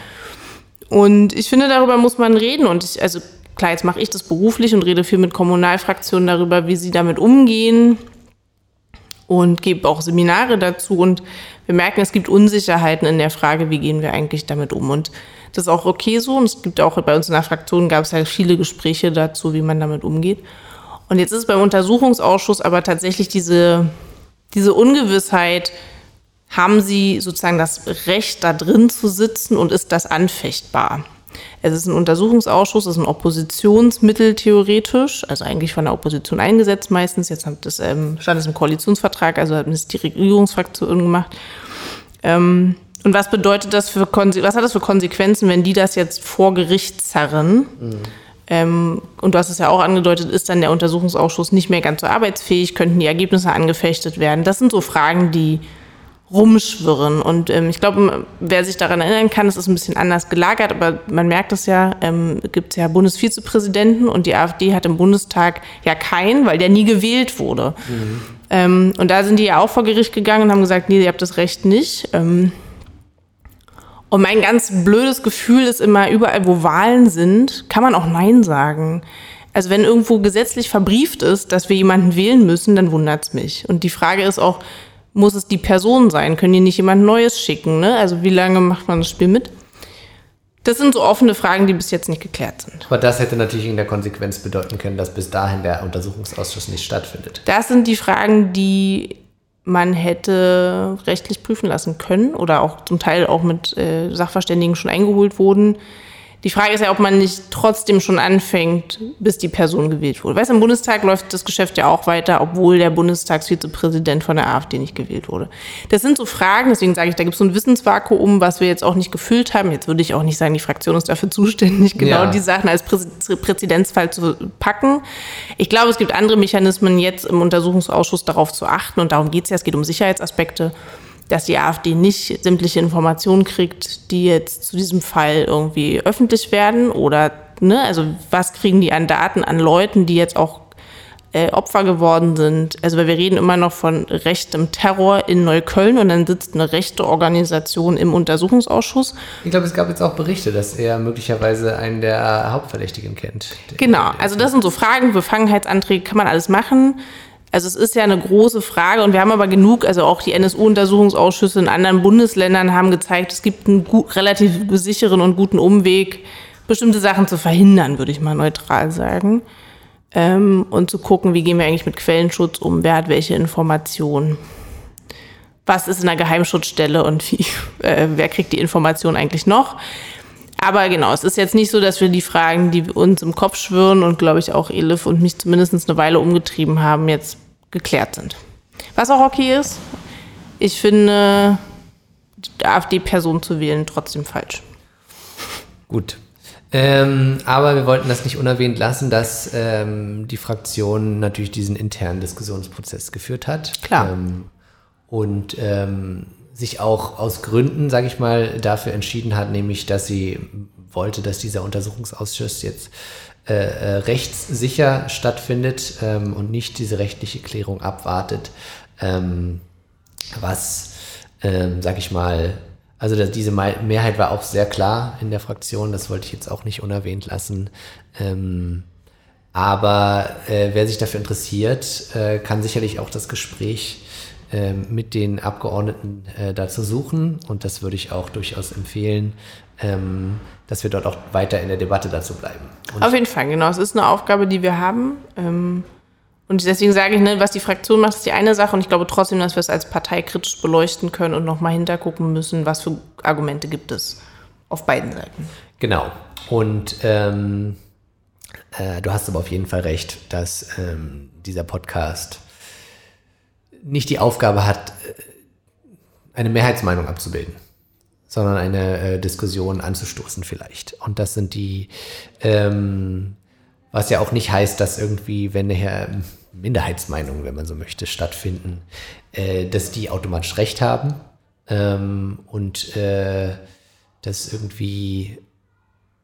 Und ich finde, darüber muss man reden. Und ich, also klar, jetzt mache ich das beruflich und rede viel mit Kommunalfraktionen darüber, wie sie damit umgehen und gebe auch Seminare dazu. Und wir merken, es gibt Unsicherheiten in der Frage, wie gehen wir eigentlich damit um. Und das ist auch okay so. Und es gibt auch bei uns in der Fraktion gab es ja viele Gespräche dazu, wie man damit umgeht. Und jetzt ist beim Untersuchungsausschuss aber tatsächlich diese, diese Ungewissheit, haben sie sozusagen das Recht, da drin zu sitzen und ist das anfechtbar? Es ist ein Untersuchungsausschuss, es ist ein Oppositionsmittel theoretisch, also eigentlich von der Opposition eingesetzt meistens. Jetzt das, ähm, stand es im Koalitionsvertrag, also hat es die Regierungsfraktion gemacht. Ähm, und was bedeutet das für was hat das für Konsequenzen, wenn die das jetzt vor Gericht zerren? Mhm. Ähm, und du hast es ja auch angedeutet, ist dann der Untersuchungsausschuss nicht mehr ganz so arbeitsfähig, könnten die Ergebnisse angefechtet werden? Das sind so Fragen, die rumschwirren. Und ähm, ich glaube, wer sich daran erinnern kann, es ist ein bisschen anders gelagert, aber man merkt es ja, ähm, gibt es ja Bundesvizepräsidenten und die AfD hat im Bundestag ja keinen, weil der nie gewählt wurde. Mhm. Ähm, und da sind die ja auch vor Gericht gegangen und haben gesagt, nee, ihr habt das Recht nicht. Ähm, und mein ganz blödes Gefühl ist immer, überall, wo Wahlen sind, kann man auch Nein sagen. Also wenn irgendwo gesetzlich verbrieft ist, dass wir jemanden wählen müssen, dann wundert es mich. Und die Frage ist auch, muss es die Person sein? Können die nicht jemand Neues schicken? Ne? Also wie lange macht man das Spiel mit? Das sind so offene Fragen, die bis jetzt nicht geklärt sind. Aber das hätte natürlich in der Konsequenz bedeuten können, dass bis dahin der Untersuchungsausschuss nicht stattfindet. Das sind die Fragen, die man hätte rechtlich prüfen lassen können oder auch zum Teil auch mit äh, Sachverständigen schon eingeholt wurden. Die Frage ist ja, ob man nicht trotzdem schon anfängt, bis die Person gewählt wurde. Weißt du, im Bundestag läuft das Geschäft ja auch weiter, obwohl der Bundestagsvizepräsident von der AfD nicht gewählt wurde. Das sind so Fragen, deswegen sage ich, da gibt es so ein Wissensvakuum, was wir jetzt auch nicht gefüllt haben. Jetzt würde ich auch nicht sagen, die Fraktion ist dafür zuständig, genau ja. die Sachen als Prä Präzedenzfall zu packen. Ich glaube, es gibt andere Mechanismen jetzt im Untersuchungsausschuss darauf zu achten und darum geht es ja, es geht um Sicherheitsaspekte dass die AfD nicht sämtliche Informationen kriegt, die jetzt zu diesem Fall irgendwie öffentlich werden oder, ne, also was kriegen die an Daten an Leuten, die jetzt auch äh, Opfer geworden sind. Also weil wir reden immer noch von rechtem Terror in Neukölln und dann sitzt eine rechte Organisation im Untersuchungsausschuss. Ich glaube, es gab jetzt auch Berichte, dass er möglicherweise einen der Hauptverdächtigen kennt. Genau, also das sind so Fragen, Befangenheitsanträge kann man alles machen. Also es ist ja eine große Frage und wir haben aber genug, also auch die NSU-Untersuchungsausschüsse in anderen Bundesländern haben gezeigt, es gibt einen gut, relativ sicheren und guten Umweg, bestimmte Sachen zu verhindern, würde ich mal neutral sagen. Ähm, und zu gucken, wie gehen wir eigentlich mit Quellenschutz um, wer hat welche Informationen. Was ist in der Geheimschutzstelle und wie, äh, wer kriegt die Information eigentlich noch? Aber genau, es ist jetzt nicht so, dass wir die Fragen, die uns im Kopf schwirren und glaube ich auch Elif und mich zumindest eine Weile umgetrieben haben, jetzt geklärt sind. Was auch okay ist, ich finde, die AfD-Person zu wählen trotzdem falsch. Gut. Ähm, aber wir wollten das nicht unerwähnt lassen, dass ähm, die Fraktion natürlich diesen internen Diskussionsprozess geführt hat. Klar. Ähm, und ähm, sich auch aus Gründen, sage ich mal, dafür entschieden hat, nämlich, dass sie wollte, dass dieser Untersuchungsausschuss jetzt äh, äh, rechtssicher stattfindet ähm, und nicht diese rechtliche Klärung abwartet, ähm, was, ähm, sage ich mal, also dass diese Mehrheit war auch sehr klar in der Fraktion, das wollte ich jetzt auch nicht unerwähnt lassen. Ähm, aber äh, wer sich dafür interessiert, äh, kann sicherlich auch das Gespräch ähm, mit den Abgeordneten äh, dazu suchen. Und das würde ich auch durchaus empfehlen, ähm, dass wir dort auch weiter in der Debatte dazu bleiben. Und Auf jeden Fall, genau. Es ist eine Aufgabe, die wir haben. Ähm, und deswegen sage ich, ne, was die Fraktion macht, ist die eine Sache. Und ich glaube trotzdem, dass wir es als Partei kritisch beleuchten können und nochmal hintergucken müssen, was für Argumente gibt es auf beiden Seiten. Genau. Und ähm, äh, du hast aber auf jeden Fall recht, dass ähm, dieser Podcast nicht die Aufgabe hat, eine Mehrheitsmeinung abzubilden, sondern eine äh, Diskussion anzustoßen vielleicht. Und das sind die, ähm, was ja auch nicht heißt, dass irgendwie, wenn nachher Minderheitsmeinungen, wenn man so möchte, stattfinden, äh, dass die automatisch recht haben ähm, und äh, dass irgendwie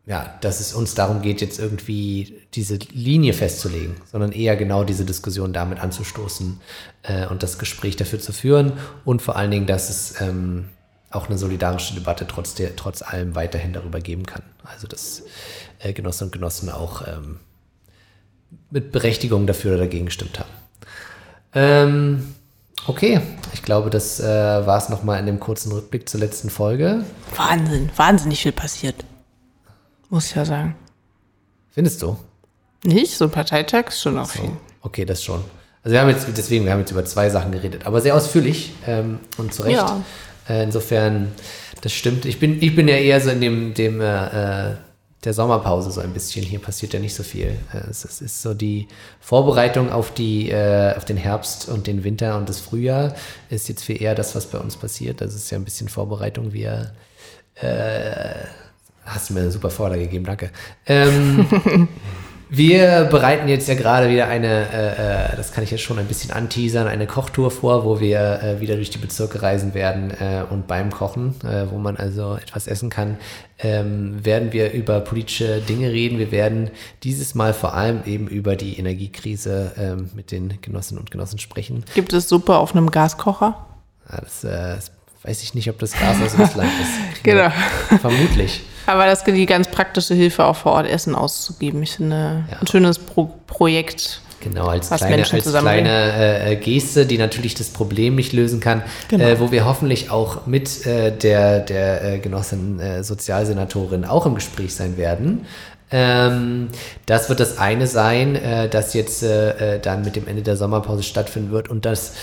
ja, dass es uns darum geht, jetzt irgendwie diese Linie festzulegen, sondern eher genau diese Diskussion damit anzustoßen äh, und das Gespräch dafür zu führen und vor allen Dingen, dass es ähm, auch eine solidarische Debatte trotz, der, trotz allem weiterhin darüber geben kann. Also dass äh, Genossinnen und Genossen auch ähm, mit Berechtigung dafür oder dagegen gestimmt haben. Ähm, okay, ich glaube, das äh, war es nochmal in dem kurzen Rückblick zur letzten Folge. Wahnsinn, wahnsinnig viel passiert. Muss ich ja sagen. Findest du? Nicht? So ein Parteitag ist schon auch so. viel. Okay, das schon. Also wir haben jetzt, deswegen, wir haben jetzt über zwei Sachen geredet, aber sehr ausführlich ähm, und zu Recht. Ja. Äh, insofern, das stimmt. Ich bin, ich bin ja eher so in dem, dem äh, der Sommerpause so ein bisschen. Hier passiert ja nicht so viel. Äh, es, es ist so die Vorbereitung auf, die, äh, auf den Herbst und den Winter und das Frühjahr ist jetzt viel eher das, was bei uns passiert. Das ist ja ein bisschen Vorbereitung. Wir äh, Hast du mir eine super Vorlage gegeben, danke. Ähm, wir bereiten jetzt ja gerade wieder eine, äh, äh, das kann ich jetzt schon ein bisschen anteasern, eine Kochtour vor, wo wir äh, wieder durch die Bezirke reisen werden äh, und beim Kochen, äh, wo man also etwas essen kann, ähm, werden wir über politische Dinge reden. Wir werden dieses Mal vor allem eben über die Energiekrise ähm, mit den Genossinnen und Genossen sprechen. Gibt es Suppe auf einem Gaskocher? Ja, das, äh, das weiß ich nicht, ob das Gas aus Russland ist. Genau. Vermutlich. Aber das die ganz praktische Hilfe auch vor Ort Essen auszugeben. Ich finde ja. ein schönes Pro Projekt. Genau, als kleine, als kleine äh, äh, Geste, die natürlich das Problem nicht lösen kann, genau. äh, wo wir hoffentlich auch mit äh, der, der äh, Genossin äh, Sozialsenatorin auch im Gespräch sein werden. Ähm, das wird das eine sein, das jetzt dann mit dem Ende der Sommerpause stattfinden wird und das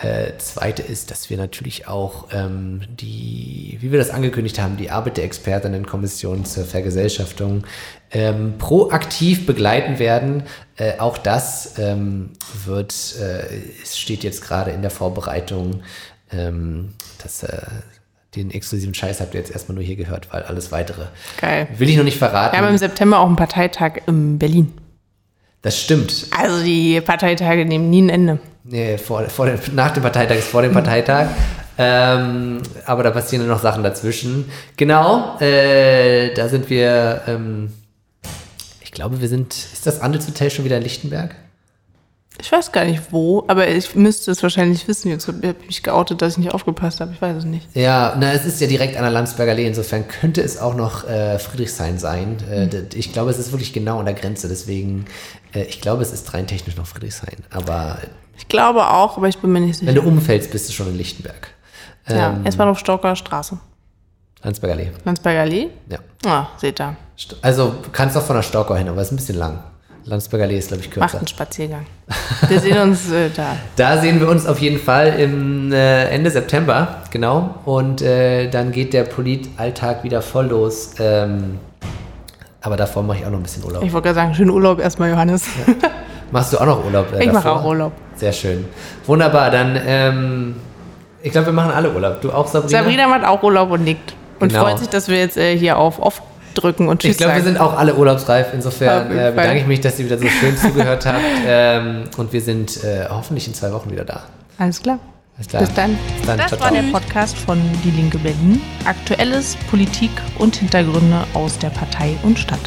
äh, zweite ist, dass wir natürlich auch ähm, die, wie wir das angekündigt haben, die Arbeit der Expertinnenkommission zur Vergesellschaftung ähm, proaktiv begleiten werden. Äh, auch das ähm, wird, äh, es steht jetzt gerade in der Vorbereitung, ähm, dass äh, den exklusiven Scheiß habt ihr jetzt erstmal nur hier gehört, weil alles weitere Geil. will ich noch nicht verraten. Wir haben im September auch einen Parteitag in Berlin. Das stimmt. Also die Parteitage nehmen nie ein Ende. Nee, vor, vor dem, nach dem Parteitag ist vor dem Parteitag. Ähm, aber da passieren noch Sachen dazwischen. Genau, äh, da sind wir, ähm, ich glaube, wir sind, ist das Handelshotel schon wieder in Lichtenberg? Ich weiß gar nicht wo, aber ich müsste es wahrscheinlich wissen. Jetzt habe ich mich geoutet, dass ich nicht aufgepasst habe. Ich weiß es nicht. Ja, na, es ist ja direkt an der Landsberger Allee. Insofern könnte es auch noch äh, Friedrichshain sein. Äh, mhm. Ich glaube, es ist wirklich genau an der Grenze. Deswegen, äh, ich glaube, es ist rein technisch noch Friedrichshain. Aber ich glaube auch, aber ich bin mir nicht sicher. Wenn du umfällst, bist du schon in Lichtenberg. Ja, ähm, erstmal auf Stocker Straße. Landsberger Allee. Landsberger Allee? Ja. Ah, seht ihr. Also kannst auch von der Stocker hin, aber es ist ein bisschen lang. Landsberger Allee ist, glaube ich, kürzer. Macht einen Spaziergang. Wir sehen uns äh, da. Da sehen wir uns auf jeden Fall im äh, Ende September, genau. Und äh, dann geht der Polit-Alltag wieder voll los. Ähm, aber davor mache ich auch noch ein bisschen Urlaub. Ich wollte gerade sagen, schönen Urlaub erstmal, Johannes. Ja. Machst du auch noch Urlaub? Äh, ich mache auch Urlaub. Sehr schön. Wunderbar, dann, ähm, ich glaube, wir machen alle Urlaub. Du auch, Sabrina? Sabrina macht auch Urlaub und nickt. Und genau. freut sich, dass wir jetzt äh, hier auf oft drücken und Tschüss Ich glaube, wir sind auch alle urlaubsreif. Insofern äh, bedanke ich mich, dass ihr wieder so schön zugehört habt. Ähm, und wir sind äh, hoffentlich in zwei Wochen wieder da. Alles klar. Alles klar. Bis dann. Bis dann. Das ciao, war ciao. der Podcast von Die Linke Berlin. Aktuelles, Politik und Hintergründe aus der Partei und Stadt.